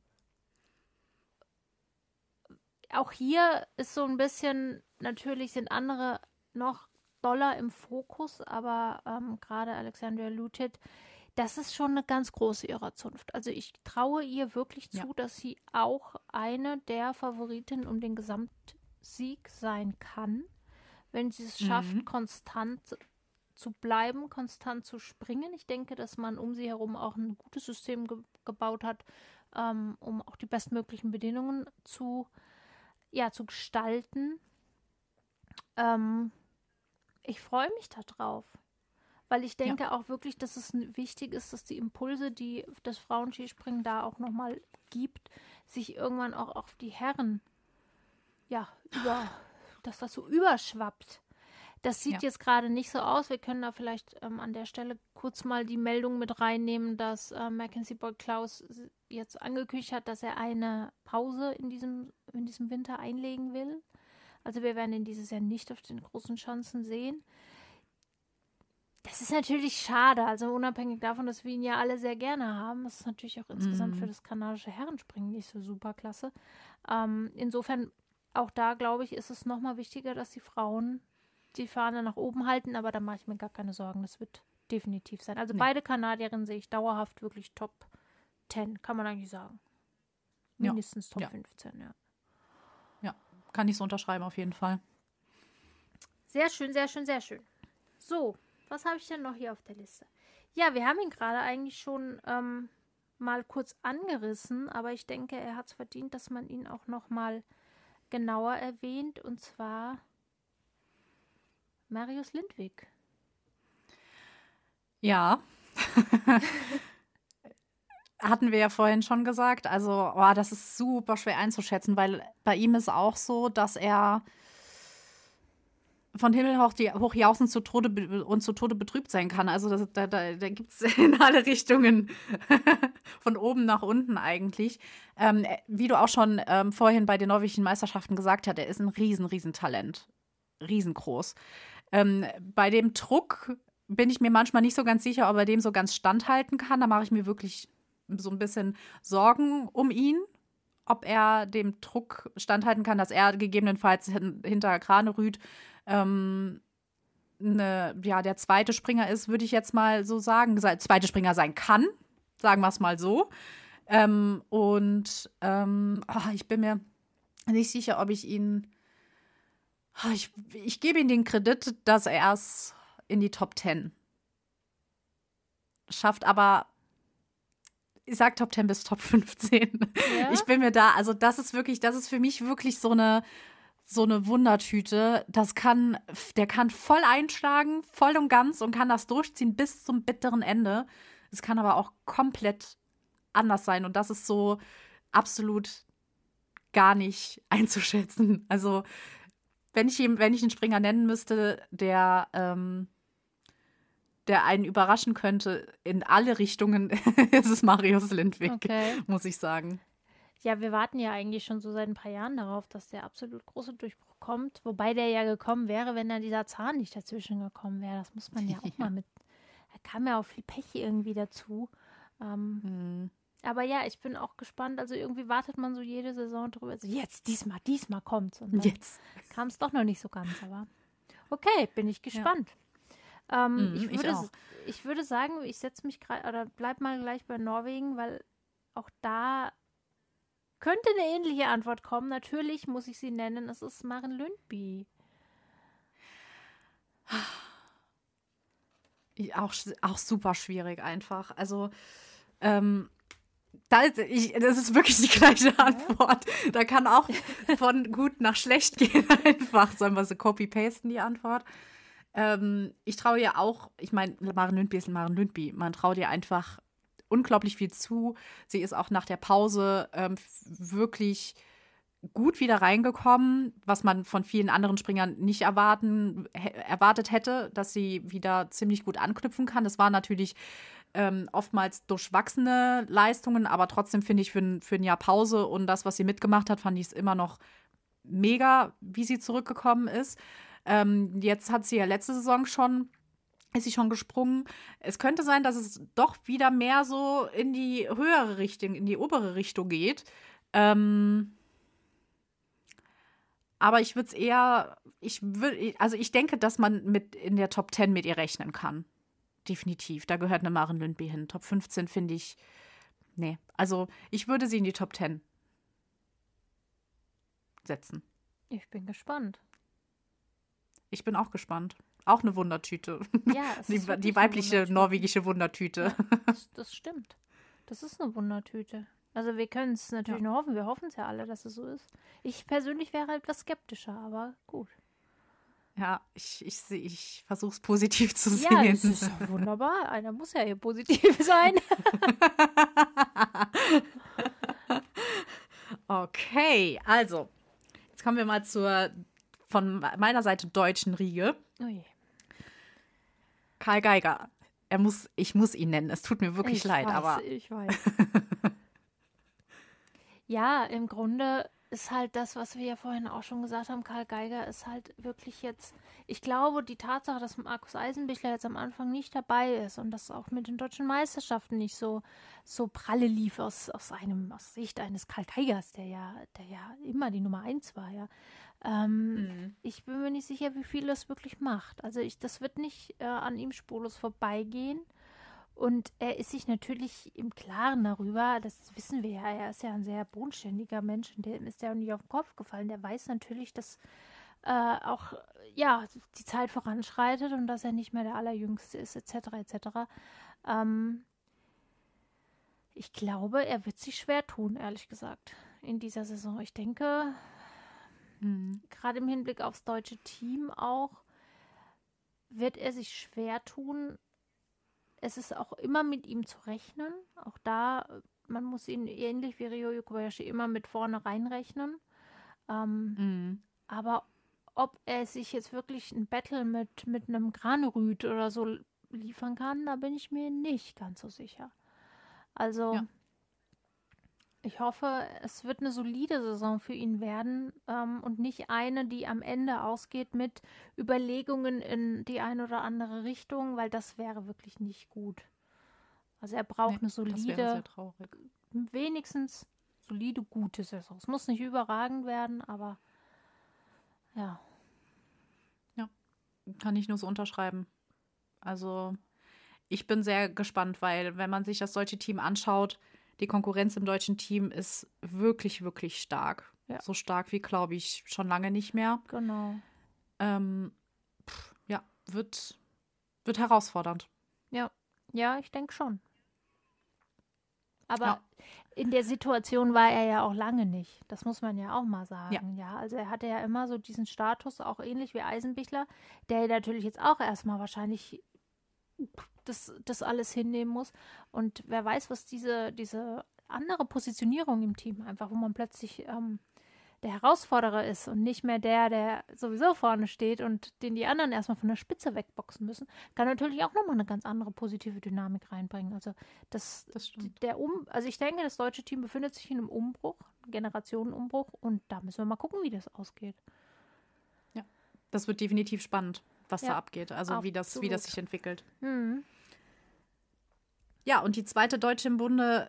auch hier ist so ein bisschen, natürlich sind andere noch doller im Fokus, aber ähm, gerade Alexandria Lutit, das ist schon eine ganz große ihrer Zunft. Also ich traue ihr wirklich zu, Ja. dass sie auch eine der Favoritinnen um den Gesamtsieg sein kann, wenn sie es schafft, Mhm. konstant zu bleiben, konstant zu springen. Ich denke, dass man um sie herum auch ein gutes System ge gebaut hat, ähm, um auch die bestmöglichen Bedingungen zu, ja, zu gestalten. Ähm, ich freue mich darauf, weil ich denke auch wirklich, dass es wichtig ist, dass die Impulse, die das Frauenskispringen da auch nochmal gibt, sich irgendwann auch auf die Herren, ja, über, dass das so überschwappt. Das sieht Ja. jetzt gerade nicht so aus. Wir können da vielleicht ähm, an der Stelle kurz mal die Meldung mit reinnehmen, dass äh, Mackenzie Boyd Klaus jetzt angekündigt hat, dass er eine Pause in diesem, in diesem Winter einlegen will. Also wir werden ihn dieses Jahr nicht auf den großen Chancen sehen. Das ist natürlich schade, also unabhängig davon, dass wir ihn ja alle sehr gerne haben. Das ist natürlich auch insgesamt Mhm. für das kanadische Herrenspringen nicht so super klasse. Ähm, insofern auch da, glaube ich, ist es nochmal wichtiger, dass die Frauen die Fahne nach oben halten, aber da mache ich mir gar keine Sorgen. Das wird definitiv sein. Also nee. beide Kanadierinnen sehe ich dauerhaft wirklich Top 10, kann man eigentlich sagen. Mindestens ja. Top ja. 15, ja. Ja, kann ich so unterschreiben auf jeden Fall. Sehr schön, sehr schön, sehr schön. So, was habe ich denn noch hier auf der Liste? Ja, wir haben ihn gerade eigentlich schon ähm, mal kurz angerissen, aber ich denke, er hat es verdient, dass man ihn auch noch mal genauer erwähnt, und zwar Marius Lindwig. Ja. Hatten wir ja vorhin schon gesagt. Also, oh, das ist super schwer einzuschätzen, weil bei ihm ist auch so, dass er von Himmel hoch, die, hoch jauchzend zu Tode und zu Tode betrübt sein kann. Also das, da, da, da gibt es in alle Richtungen von oben nach unten eigentlich. Ähm, wie du auch schon ähm, vorhin bei den norwegischen Meisterschaften gesagt hast, er ist ein riesen, riesen Talent. Riesengroß. Ähm, bei dem Druck bin ich mir manchmal nicht so ganz sicher, ob er dem so ganz standhalten kann. Da mache ich mir wirklich so ein bisschen Sorgen um ihn, ob er dem Druck standhalten kann, dass er gegebenenfalls hinter Krane rüht ähm, ne, ja, der zweite Springer ist, würde ich jetzt mal so sagen, zweite Springer sein kann, sagen wir es mal so. Ähm, und ähm, oh, ich bin mir nicht sicher, ob ich ihn. Oh, ich, ich gebe ihm den Kredit, dass er es in die Top 10 schafft, aber ich sag Top 10 bis Top 15. Ja? Ich bin mir da, also das ist wirklich, das ist für mich wirklich so eine so eine Wundertüte. Das kann, der kann voll einschlagen, voll und ganz und kann das durchziehen bis zum bitteren Ende. Es kann aber auch komplett anders sein und das ist so absolut gar nicht einzuschätzen. Also wenn ich wenn ich einen Springer nennen müsste, der ähm, der einen überraschen könnte in alle Richtungen, ist es Marius Lindwig, okay. muss ich sagen. Ja, wir warten ja eigentlich schon so seit ein paar Jahren darauf, dass der absolut große Durchbruch kommt. Wobei der ja gekommen wäre, wenn dann dieser Zahn nicht dazwischen gekommen wäre. Das muss man ja auch ja. mal mit. Da kam ja auch viel Pech irgendwie dazu. Ähm, mhm. Aber ja, ich bin auch gespannt. Also irgendwie wartet man so jede Saison drüber. Also jetzt, diesmal, diesmal kommt's. Und jetzt kam es doch noch nicht so ganz. Aber okay, bin ich gespannt. Ja. Ähm, mhm, ich, würde, ich, ich, würde sagen, ich setze mich gerade oder bleib mal gleich bei Norwegen, weil auch da könnte eine ähnliche Antwort kommen. Natürlich muss ich sie nennen. Es ist Maren Lündby. Auch, auch super schwierig einfach. Also, ähm, da ist, ich, das ist wirklich die gleiche Antwort. Da kann auch von gut nach schlecht gehen einfach. Sollen wir so copy-pasten, die Antwort? Ähm, ich traue ihr auch, ich meine, Maren Lündby ist Maren Lündby. Man traut ihr einfach unglaublich viel zu. Sie ist auch nach der Pause ähm, wirklich gut wieder reingekommen, was man von vielen anderen Springern nicht erwarten, erwartet hätte, dass sie wieder ziemlich gut anknüpfen kann. Das war natürlich ähm, oftmals durchwachsene Leistungen, aber trotzdem finde ich für, für ein Jahr Pause und das, was sie mitgemacht hat, fand ich es immer noch mega, wie sie zurückgekommen ist. Ähm, jetzt hat sie ja letzte Saison schon ist sie schon gesprungen. Es könnte sein, dass es doch wieder mehr so in die höhere Richtung, in die obere Richtung geht. Ähm, aber ich würde es eher, ich würde, also ich denke, dass man mit in der Top 10 mit ihr rechnen kann. Definitiv. Da gehört eine Maren Lündby hin. Top 15 finde ich, nee. Also ich würde sie in die Top 10 setzen. Ich bin gespannt. Ich bin auch gespannt. Auch eine Wundertüte. Ja, es die, die weibliche Wundertüte. norwegische Wundertüte. Ja, das, das, stimmt. Das ist eine Wundertüte. Also wir können es natürlich ja. nur hoffen. Wir hoffen es ja alle, dass es so ist. Ich persönlich wäre etwas skeptischer, aber gut. Ja, ich, ich, ich versuche es positiv zu sehen. Ja, das ist wunderbar. Einer muss ja hier positiv sein. okay, also, jetzt kommen wir mal zur von meiner Seite deutschen Riege. Oh je. Karl Geiger. Er muss, ich muss ihn nennen. Es tut mir wirklich ich leid, weiß, aber. Ich weiß. ja, im Grunde ist halt das, was wir ja vorhin auch schon gesagt haben. Karl Geiger ist halt wirklich jetzt. Ich glaube, die Tatsache, dass Markus Eisenbichler jetzt am Anfang nicht dabei ist und das auch mit den deutschen Meisterschaften nicht so, so pralle lief aus, aus einem, aus Sicht eines Karl Geigers, der ja, der ja immer die Nummer eins war, ja. Ähm, mhm. Ich bin mir nicht sicher, wie viel das wirklich macht. Also ich, das wird nicht äh, an ihm spurlos vorbeigehen. Und er ist sich natürlich im Klaren darüber, das wissen wir ja, er ist ja ein sehr bodenständiger Mensch, dem ist ja auch nicht auf den Kopf gefallen. Der weiß natürlich, dass äh, auch ja die Zeit voranschreitet und dass er nicht mehr der Allerjüngste ist, etc. etc. Ähm, ich glaube, er wird sich schwer tun, ehrlich gesagt, in dieser Saison. Ich denke, mhm. gerade im Hinblick aufs deutsche Team auch, wird er sich schwer tun, es ist auch immer mit ihm zu rechnen. Auch da, man muss ihn ähnlich wie Ryo Kobayashi immer mit vorne reinrechnen. Ähm, mhm. Aber ob er sich jetzt wirklich ein Battle mit, mit einem Granerüt oder so liefern kann, da bin ich mir nicht ganz so sicher. Also, ja. Ich hoffe, es wird eine solide Saison für ihn werden ähm, und nicht eine, die am Ende ausgeht mit Überlegungen in die eine oder andere Richtung, weil das wäre wirklich nicht gut. Also er braucht nee, eine solide, wenigstens solide, gute Saison. Es muss nicht überragend werden, aber ja. Ja, kann ich nur so unterschreiben. Also ich bin sehr gespannt, weil wenn man sich das deutsche Team anschaut, die Konkurrenz im deutschen Team ist wirklich, wirklich stark. Ja. So stark wie, glaube ich, schon lange nicht mehr. Genau. Ähm, pff, ja, wird, wird herausfordernd. Ja, ja, ich denke schon. Aber ja. in der Situation war er ja auch lange nicht. Das muss man ja auch mal sagen. Ja. ja. also er hatte ja immer so diesen Status, auch ähnlich wie Eisenbichler, der natürlich jetzt auch erstmal wahrscheinlich das, das alles hinnehmen muss. Und wer weiß, was diese, diese andere Positionierung im Team einfach, wo man plötzlich ähm, der Herausforderer ist und nicht mehr der, der sowieso vorne steht und den die anderen erstmal von der Spitze wegboxen müssen, kann natürlich auch nochmal eine ganz andere positive Dynamik reinbringen. Also das, das der um, also ich denke, das deutsche Team befindet sich in einem Umbruch, Generationenumbruch und da müssen wir mal gucken, wie das ausgeht. Ja, das wird definitiv spannend, was ja, da abgeht, also wie das, wie das sich entwickelt. Mhm. Ja, und die zweite Deutsche im Bunde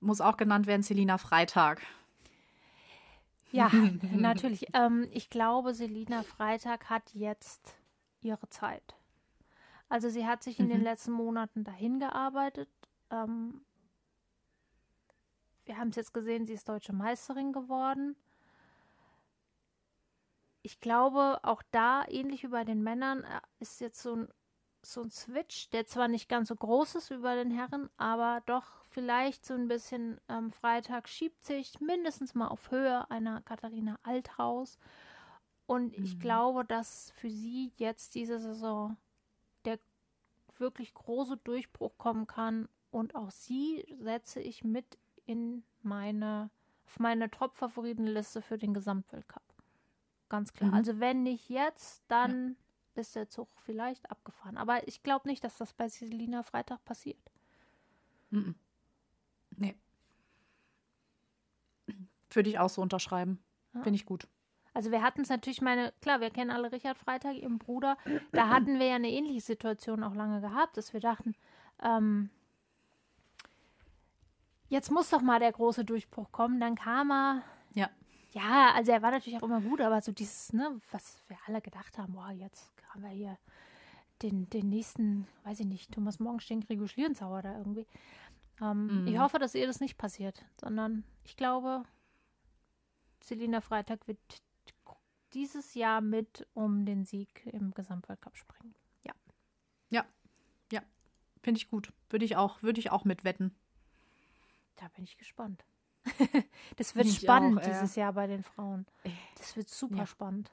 muss auch genannt werden, Selina Freitag. Ja, natürlich. Ähm, ich glaube, Selina Freitag hat jetzt ihre Zeit. Also sie hat sich in mhm. den letzten Monaten dahin gearbeitet. Ähm, wir haben es jetzt gesehen, sie ist deutsche Meisterin geworden. Ich glaube, auch da, ähnlich wie bei den Männern, äh, ist jetzt so ein so ein Switch, der zwar nicht ganz so groß ist wie bei den Herren, aber doch vielleicht so ein bisschen ähm, Freitag schiebt sich mindestens mal auf Höhe einer Katharina Althaus. Und mhm. ich glaube, dass für sie jetzt diese Saison der wirklich große Durchbruch kommen kann. Und auch sie setze ich mit in meine, auf meine Top-Favoritenliste für den Gesamtweltcup. Ganz klar. Mhm. Also wenn nicht jetzt, dann ja ist der Zug vielleicht abgefahren. Aber ich glaube nicht, dass das bei Selina Freitag passiert. Mhm. Nee. Würde ich auch so unterschreiben. Ja. Finde ich gut. Also wir hatten es natürlich, meine, klar, wir kennen alle Richard Freitag, ihren Bruder. Da hatten wir ja eine ähnliche Situation auch lange gehabt, dass wir dachten, ähm, jetzt muss doch mal der große Durchbruch kommen. Dann kam er. Ja. Also er war natürlich auch immer gut, aber so dieses, ne, was wir alle gedacht haben, boah, jetzt haben wir hier den, den nächsten, weiß ich nicht, Thomas Morgenstern, Gregor Schlierenzauer da irgendwie. Ähm, mhm. Ich hoffe, dass ihr das nicht passiert, sondern ich glaube, Selina Freitag wird dieses Jahr mit um den Sieg im Gesamtweltcup springen. Ja. Ja, ja. Finde ich gut. Würde ich auch, würde ich auch mitwetten. Da bin ich gespannt. das wird ich spannend auch, äh, dieses Jahr bei den Frauen. Das wird super ja. spannend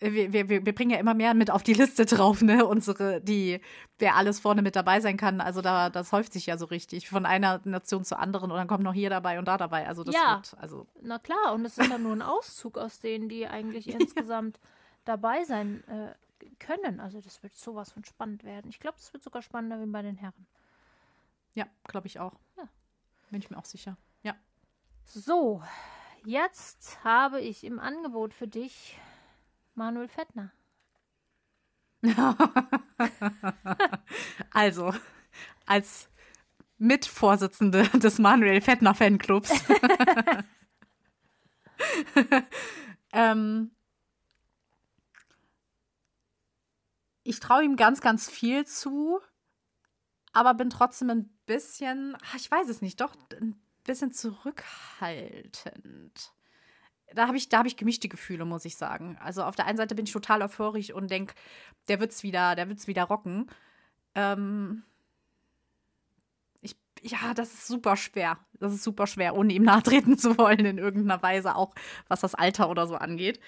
wir, wir, wir bringen ja immer mehr mit auf die Liste drauf, ne? Unsere, die, wer alles vorne mit dabei sein kann. Also da, das häuft sich ja so richtig von einer Nation zur anderen und dann kommt noch hier dabei und da dabei. Also das ja, wird, also. Na klar, und es ist ja nur ein Auszug aus denen, die eigentlich insgesamt dabei sein äh, können. Also das wird sowas von spannend werden. Ich glaube, es wird sogar spannender wie bei den Herren. Ja, glaube ich auch. Ja. Bin ich mir auch sicher. So, jetzt habe ich im Angebot für dich Manuel Fettner. also, als Mitvorsitzende des Manuel Fettner Fanclubs. ähm, ich traue ihm ganz, ganz viel zu, aber bin trotzdem ein bisschen, ich weiß es nicht, doch ein bisschen zurückhaltend. Da habe ich, hab ich gemischte Gefühle, muss ich sagen. Also auf der einen Seite bin ich total euphorisch und denke, der wird's wieder, wieder rocken. Ähm, ich, ja, das ist super schwer. Das ist super schwer, ohne ihm nahtreten zu wollen in irgendeiner Weise, auch was das Alter oder so angeht.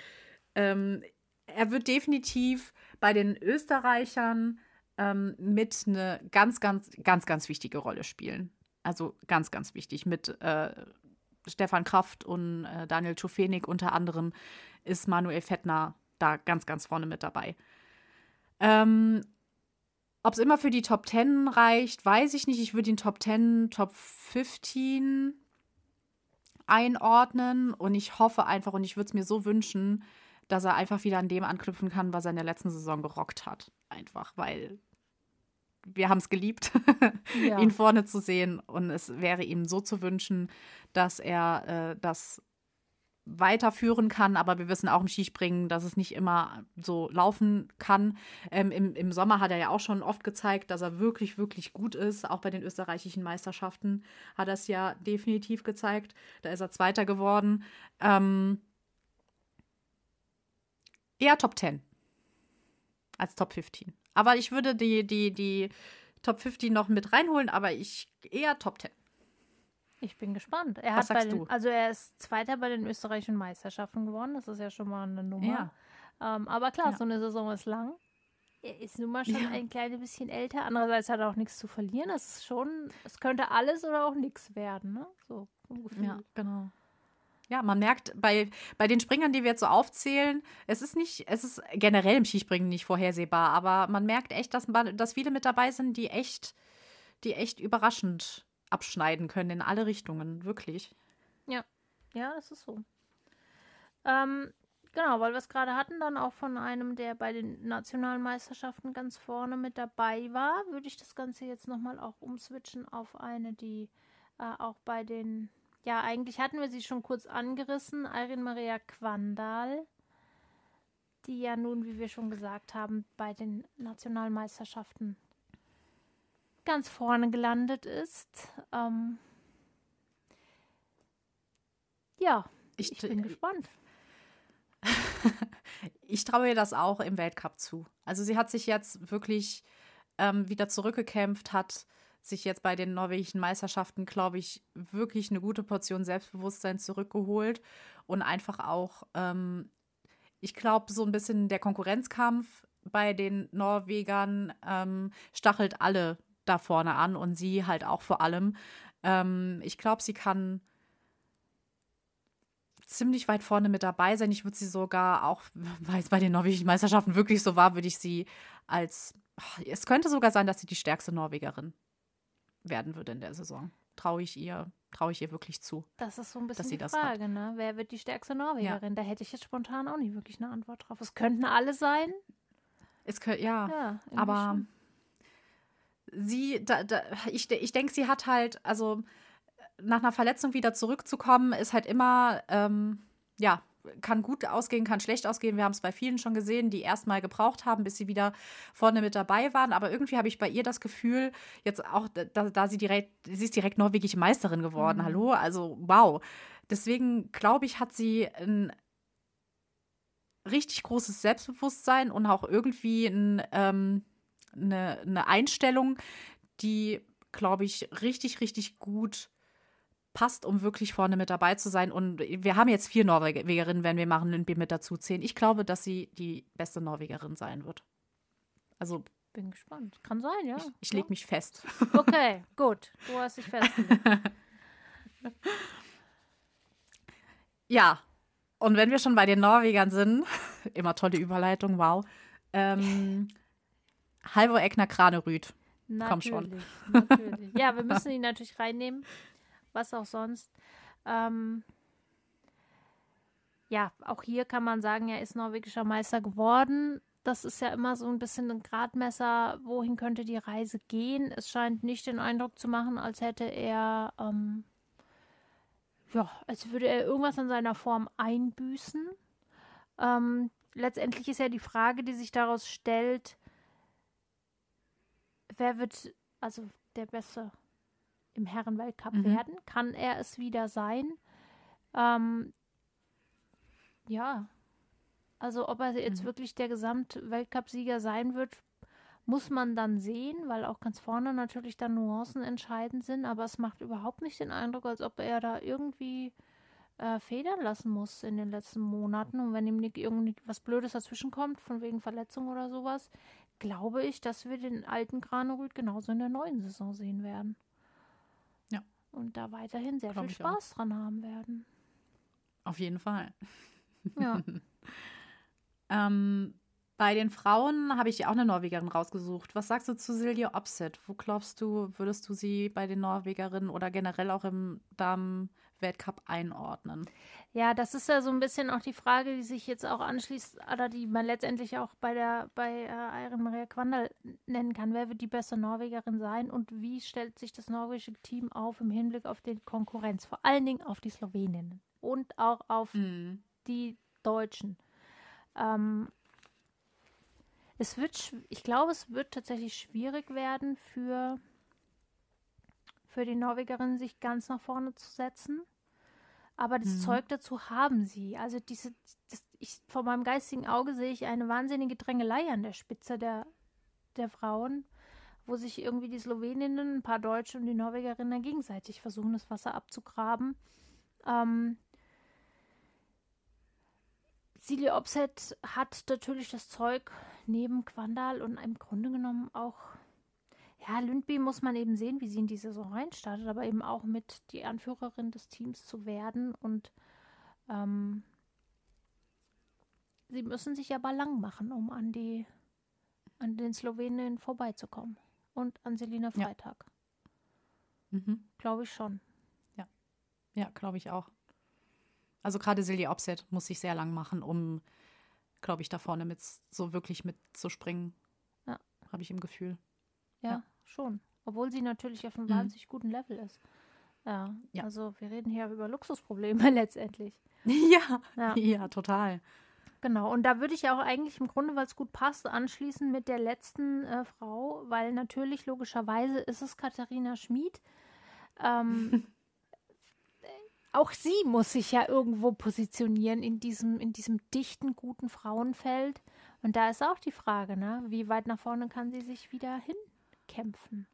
Ähm, er wird definitiv bei den Österreichern ähm, mit eine ganz, ganz, ganz, ganz wichtige Rolle spielen. Also ganz, ganz wichtig. Mit äh, Stefan Kraft und äh, Daniel Czufenik unter anderem ist Manuel Fettner da ganz, ganz vorne mit dabei. Ähm, Ob es immer für die Top 10 reicht, weiß ich nicht. Ich würde ihn Top 10, Top 15 einordnen und ich hoffe einfach und ich würde es mir so wünschen, dass er einfach wieder an dem anknüpfen kann, was er in der letzten Saison gerockt hat. Einfach, weil wir haben es geliebt, ja. ihn vorne zu sehen. Und es wäre ihm so zu wünschen, dass er äh, das weiterführen kann, aber wir wissen auch im Skispringen, dass es nicht immer so laufen kann. Ähm, im, Im Sommer hat er ja auch schon oft gezeigt, dass er wirklich, wirklich gut ist. Auch bei den österreichischen Meisterschaften hat er es ja definitiv gezeigt. Da ist er Zweiter geworden. Ähm, eher Top 10 als Top 15. Aber ich würde die, die, die Top 50 noch mit reinholen, aber ich eher Top 10. Ich bin gespannt. Er Was hat sagst den, du? Also er ist Zweiter bei den österreichischen Meisterschaften geworden. Das ist ja schon mal eine Nummer. Ja. Ähm, aber klar, ja. so eine Saison ist lang. Er ist nun mal schon ja. ein kleines bisschen älter. Andererseits hat er auch nichts zu verlieren. Das ist schon, es könnte alles oder auch nichts werden. Ne? So ungefähr. Ja, genau. Ja, man merkt bei, bei den Springern, die wir jetzt so aufzählen, es ist nicht, es ist generell im Skispringen nicht vorhersehbar, aber man merkt echt, dass, man, dass viele mit dabei sind, die echt, die echt überraschend abschneiden können in alle Richtungen, wirklich. Ja, ja, das ist so. Ähm, genau, weil wir es gerade hatten, dann auch von einem, der bei den nationalen Meisterschaften ganz vorne mit dabei war, würde ich das Ganze jetzt nochmal auch umswitchen auf eine, die äh, auch bei den ja, eigentlich hatten wir sie schon kurz angerissen. Irene Maria Quandal, die ja nun, wie wir schon gesagt haben, bei den Nationalmeisterschaften ganz vorne gelandet ist. Ähm ja, ich, ich bin gespannt. ich traue ihr das auch im Weltcup zu. Also sie hat sich jetzt wirklich ähm, wieder zurückgekämpft, hat sich jetzt bei den norwegischen Meisterschaften, glaube ich, wirklich eine gute Portion Selbstbewusstsein zurückgeholt und einfach auch, ähm, ich glaube, so ein bisschen der Konkurrenzkampf bei den Norwegern ähm, stachelt alle da vorne an und sie halt auch vor allem. Ähm, ich glaube, sie kann ziemlich weit vorne mit dabei sein. Ich würde sie sogar auch, weil es bei den norwegischen Meisterschaften wirklich so war, würde ich sie als es könnte sogar sein, dass sie die stärkste Norwegerin werden würde in der Saison. Traue ich ihr, traue ich ihr wirklich zu. Das ist so ein bisschen die Frage, ne? Wer wird die stärkste Norwegerin? Ja. Da hätte ich jetzt spontan auch nicht wirklich eine Antwort drauf. Es könnten alle sein. Es könnte, ja, ja aber schon. sie, da, da, ich, ich denke, sie hat halt, also nach einer Verletzung wieder zurückzukommen, ist halt immer, ähm, ja, kann gut ausgehen, kann schlecht ausgehen. Wir haben es bei vielen schon gesehen, die erstmal gebraucht haben, bis sie wieder vorne mit dabei waren. Aber irgendwie habe ich bei ihr das Gefühl, jetzt auch, da, da sie direkt, sie ist direkt norwegische Meisterin geworden. Mhm. Hallo? Also, wow. Deswegen glaube ich, hat sie ein richtig großes Selbstbewusstsein und auch irgendwie ein, ähm, eine, eine Einstellung, die, glaube ich, richtig, richtig gut passt, um wirklich vorne mit dabei zu sein. Und wir haben jetzt vier Norwegerinnen, wenn wir machen Lindby mit dazu zählen. Ich glaube, dass sie die beste Norwegerin sein wird. Also. Bin gespannt. Kann sein, ja. Ich, ich lege mich fest. Okay, gut. Du hast dich festgelegt. ja. Und wenn wir schon bei den Norwegern sind, immer tolle Überleitung, wow. Ähm, Halvor Egner Kranerüd. Komm schon. Natürlich. Ja, wir müssen ihn natürlich reinnehmen was auch sonst. Ähm, ja, auch hier kann man sagen, er ist norwegischer Meister geworden. Das ist ja immer so ein bisschen ein Gradmesser, wohin könnte die Reise gehen. Es scheint nicht den Eindruck zu machen, als hätte er, ähm, ja, als würde er irgendwas an seiner Form einbüßen. Ähm, letztendlich ist ja die Frage, die sich daraus stellt, wer wird also der Beste im Herrenweltcup mhm. werden? Kann er es wieder sein? Ähm, ja, also ob er jetzt mhm. wirklich der Gesamtweltcup-Sieger sein wird, muss man dann sehen, weil auch ganz vorne natürlich dann Nuancen entscheidend sind, aber es macht überhaupt nicht den Eindruck, als ob er da irgendwie äh, federn lassen muss in den letzten Monaten. Und wenn ihm nicht irgendwie was Blödes dazwischen kommt, von wegen Verletzung oder sowas, glaube ich, dass wir den alten Granerüt genauso in der neuen Saison sehen werden. Und da weiterhin sehr Glaub viel Spaß dran haben werden. Auf jeden Fall. Ja. ähm, bei den Frauen habe ich auch eine Norwegerin rausgesucht. Was sagst du zu Silje Opset? Wo glaubst du, würdest du sie bei den Norwegerinnen oder generell auch im Damen-Weltcup einordnen? Ja, das ist ja so ein bisschen auch die Frage, die sich jetzt auch anschließt, oder die man letztendlich auch bei der bei äh, Iren Maria Quandal nennen kann. Wer wird die beste Norwegerin sein und wie stellt sich das norwegische Team auf im Hinblick auf die Konkurrenz? Vor allen Dingen auf die Sloweninnen und auch auf mhm. die Deutschen. Ähm, es wird, ich glaube, es wird tatsächlich schwierig werden für, für die Norwegerinnen, sich ganz nach vorne zu setzen. Aber das mhm. Zeug dazu haben sie. Also diese, das, ich, vor meinem geistigen Auge sehe ich eine wahnsinnige Drängelei an der Spitze der, der Frauen, wo sich irgendwie die Sloweninnen, ein paar Deutsche und die Norwegerinnen gegenseitig versuchen, das Wasser abzugraben. Ähm, Silje Opset hat natürlich das Zeug neben Quandal und im Grunde genommen auch ja, Lündby muss man eben sehen, wie sie in die Saison reinstartet, aber eben auch mit die Anführerin des Teams zu werden. Und ähm, sie müssen sich aber lang machen, um an die an den Slowenen vorbeizukommen. Und an Selina Freitag. Ja. Mhm. Glaube ich schon. Ja. Ja, glaube ich auch. Also gerade Silje Opset muss sich sehr lang machen, um, glaube ich, da vorne mit so wirklich mitzuspringen. Ja. Habe ich im Gefühl. Ja. ja schon. Obwohl sie natürlich auf einem mhm. wahnsinnig guten Level ist. Ja, ja, also wir reden hier über Luxusprobleme letztendlich. Ja, ja, ja, total. Genau, und da würde ich auch eigentlich im Grunde, weil es gut passt, anschließen mit der letzten äh, Frau, weil natürlich logischerweise ist es Katharina Schmid. Ähm, auch sie muss sich ja irgendwo positionieren in diesem, in diesem dichten, guten Frauenfeld. Und da ist auch die Frage, ne? wie weit nach vorne kann sie sich wieder hin kämpfen.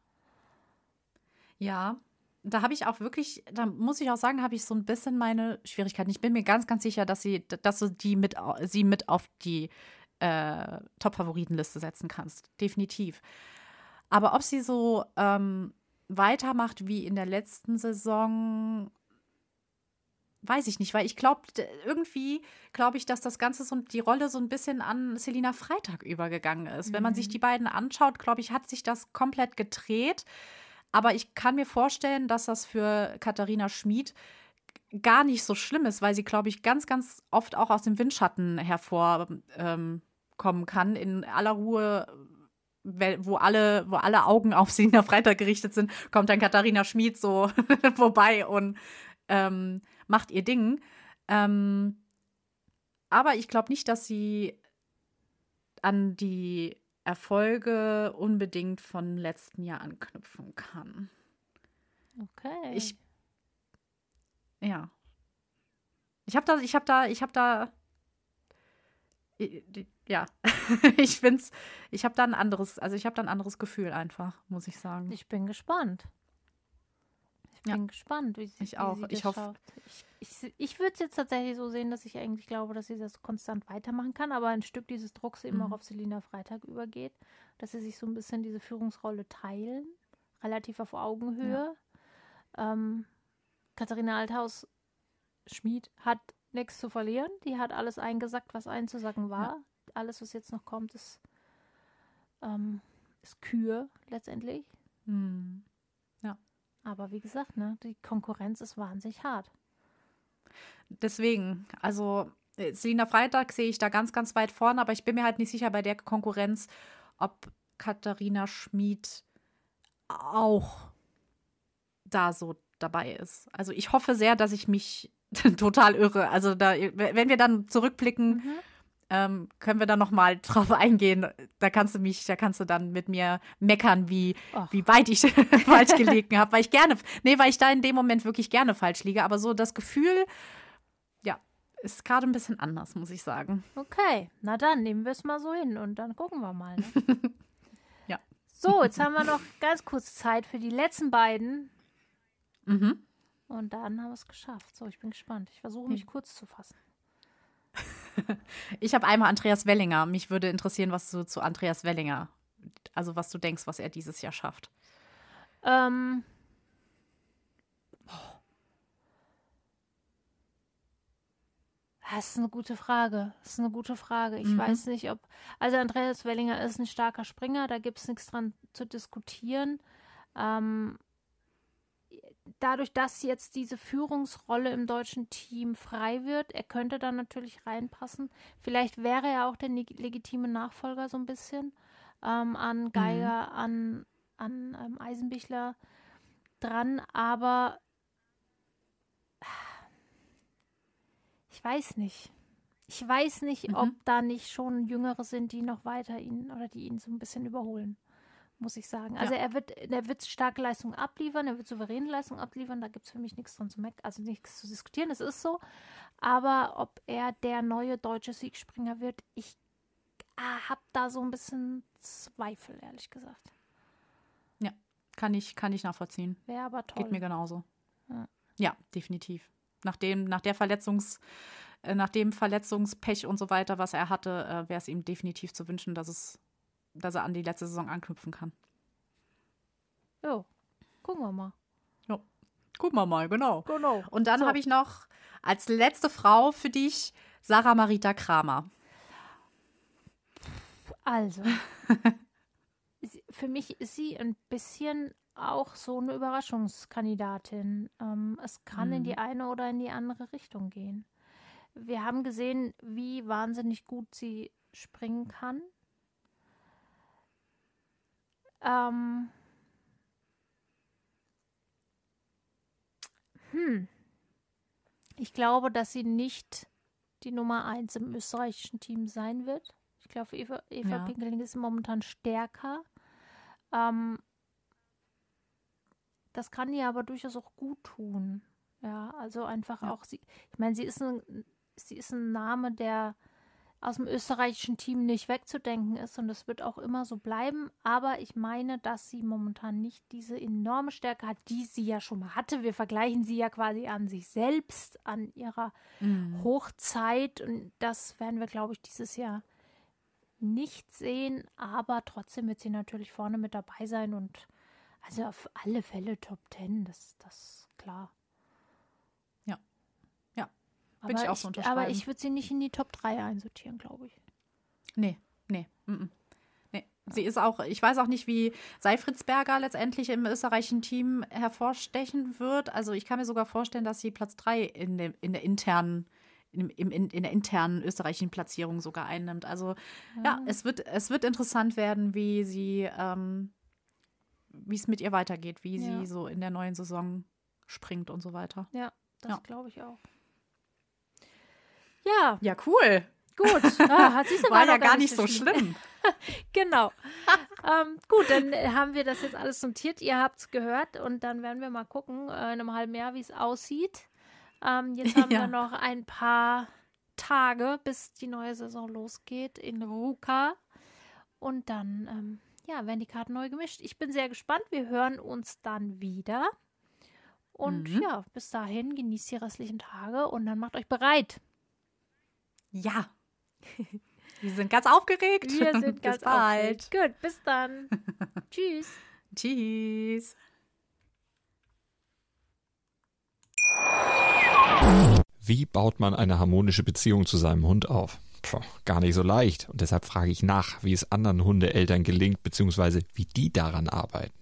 Ja, da habe ich auch wirklich, da muss ich auch sagen, habe ich so ein bisschen meine Schwierigkeiten. Ich bin mir ganz, ganz sicher, dass sie, dass du die mit, sie mit auf die äh, Top-Favoritenliste setzen kannst. Definitiv. Aber ob sie so ähm, weitermacht wie in der letzten Saison, weiß ich nicht, weil ich glaube, irgendwie glaube ich, dass das Ganze so die Rolle so ein bisschen an Selina Freitag übergegangen ist. Mhm. Wenn man sich mhm. die beiden anschaut, glaube ich, hat sich das komplett gedreht. Aber ich kann mir vorstellen, dass das für Katharina Schmid gar nicht so schlimm ist, weil sie, glaube ich, ganz, ganz oft auch aus dem Windschatten hervorkommen ähm, kann, in aller Ruhe wo alle, wo alle Augen auf Selina Freitag gerichtet sind, kommt dann Katharina Schmid so vorbei und ähm, macht ihr Ding. Ähm, aber ich glaube nicht, dass sie an die Erfolge unbedingt von letzten Jahr anknüpfen kann. Okay. Ich ja. Ich habe da ich habe da ich habe da ja, ich find's ich habe da ein anderes, also ich habe da ein anderes Gefühl einfach, muss ich sagen. Ich bin gespannt. Ich bin ja. gespannt, wie sie, ich auch. Wie sie ich hoffe. Ich, ich, ich würde es jetzt tatsächlich so sehen, dass ich eigentlich glaube, dass sie das konstant weitermachen kann, aber ein Stück dieses Drucks eben mhm. auch auf Selina Freitag übergeht, dass sie sich so ein bisschen diese Führungsrolle teilen, relativ auf Augenhöhe. Ja. Ähm, Katharina Althaus Schmied hat nichts zu verlieren. Die hat alles eingesackt, was einzusacken war. Ja. Alles, was jetzt noch kommt, ist, ähm, ist Kühe letztendlich. Mhm. Aber wie gesagt, ne, die Konkurrenz ist wahnsinnig hart. Deswegen, also Selina Freitag sehe ich da ganz, ganz weit vorne, aber ich bin mir halt nicht sicher bei der Konkurrenz, ob Katharina Schmid auch da so dabei ist. Also ich hoffe sehr, dass ich mich total irre. Also da, wenn wir dann zurückblicken, mhm. Ähm, können wir da noch mal drauf eingehen. Da kannst du mich, da kannst du dann mit mir meckern, wie, wie weit ich falsch gelegen habe, weil ich gerne, nee, weil ich da in dem Moment wirklich gerne falsch liege. Aber so das Gefühl, ja, ist gerade ein bisschen anders, muss ich sagen. Okay, na dann nehmen wir es mal so hin und dann gucken wir mal. Ne? ja. So, jetzt haben wir noch ganz kurz Zeit für die letzten beiden. Mhm. Und dann haben wir es geschafft. So, ich bin gespannt. Ich versuche mich hm. kurz zu fassen. ich habe einmal Andreas Wellinger. Mich würde interessieren, was du zu Andreas Wellinger, also was du denkst, was er dieses Jahr schafft. Ähm. Das ist eine gute Frage. Das ist eine gute Frage. Ich mhm. weiß nicht, ob. Also, Andreas Wellinger ist ein starker Springer, da gibt es nichts dran zu diskutieren. Ähm, dadurch, dass jetzt diese Führungsrolle im deutschen Team frei wird, er könnte dann natürlich reinpassen. Vielleicht wäre er auch der legitime Nachfolger so ein bisschen ähm, an mhm. Geiger, mhm. an, an ähm, Eisenbichler dran, aber ich weiß nicht. Ich weiß nicht, mhm. ob da nicht schon Jüngere sind, die noch weiter ihn oder die ihn so ein bisschen überholen muss ich sagen. Also ja. er wird, er wird starke Leistungen abliefern, er wird souveräne Leistungen abliefern, da gibt es für mich nichts dran zu meckern, also nichts zu diskutieren, es ist so. Aber ob er der neue deutsche Siegspringer wird, ich ah, habe da so ein bisschen Zweifel, ehrlich gesagt. Ja, kann ich, kann ich nachvollziehen. Wäre aber toll. Geht mir genauso. Ja, ja definitiv. Nach, dem, nach der Verletzungs- äh, nach dem Verletzungspech und so weiter, was er hatte, äh, wäre es ihm definitiv zu wünschen, dass es dass er an die letzte Saison anknüpfen kann. Ja, gucken wir mal. Ja, gucken wir mal, genau. Genau. Und dann so. habe ich noch als letzte Frau für dich Sarah Marita Kramer. Also, für mich ist sie ein bisschen auch so eine Überraschungskandidatin. Ähm, es kann mhm. in die eine oder in die andere Richtung gehen. Wir haben gesehen, wie wahnsinnig gut sie springen kann. Ähm, hm. Ich glaube, dass sie nicht die Nummer 1 im österreichischen Team sein wird. Ich glaube, Eva, Eva ja. Pinkeling ist momentan stärker. Ähm, das kann ihr aber durchaus auch gut tun. Ja, also einfach ja. auch sie. Ich meine, sie ist ein, sie ist ein Name, der aus dem österreichischen Team nicht wegzudenken ist und es wird auch immer so bleiben. Aber ich meine, dass sie momentan nicht diese enorme Stärke hat, die sie ja schon mal hatte. Wir vergleichen sie ja quasi an sich selbst, an ihrer mhm. Hochzeit und das werden wir, glaube ich, dieses Jahr nicht sehen. Aber trotzdem wird sie natürlich vorne mit dabei sein und also auf alle Fälle Top Ten, das, das klar. Würde ich auch so unterschreiben. Aber ich würde sie nicht in die Top 3 einsortieren, glaube ich. Nee, nee. Mm -mm. nee. Sie ist auch, ich weiß auch nicht, wie Seifritzberger letztendlich im österreichischen Team hervorstechen wird. Also ich kann mir sogar vorstellen, dass sie Platz 3 in, dem, in der internen im, in, in, der internen österreichischen Platzierung sogar einnimmt. Also ja, ja es, wird, es wird interessant werden, wie sie, ähm, wie es mit ihr weitergeht, wie ja. sie so in der neuen Saison springt und so weiter. Ja, das ja. glaube ich auch. Ja. Ja, cool. Gut. Ah, hat sich War ja gar nicht so schlimm. genau. ähm, gut, dann haben wir das jetzt alles notiert. Ihr habt es gehört und dann werden wir mal gucken äh, in einem halben Jahr, wie es aussieht. Ähm, jetzt haben ja. wir noch ein paar Tage, bis die neue Saison losgeht in Ruka. Und dann, ähm, ja, werden die Karten neu gemischt. Ich bin sehr gespannt. Wir hören uns dann wieder. Und mhm. ja, bis dahin genießt die restlichen Tage und dann macht euch bereit. Ja. Wir sind ganz aufgeregt. Wir sind bis ganz bald. Aufgeregt. Gut, bis dann. Tschüss. Tschüss. Wie baut man eine harmonische Beziehung zu seinem Hund auf? Puh, gar nicht so leicht. Und deshalb frage ich nach, wie es anderen Hundeeltern gelingt, beziehungsweise wie die daran arbeiten.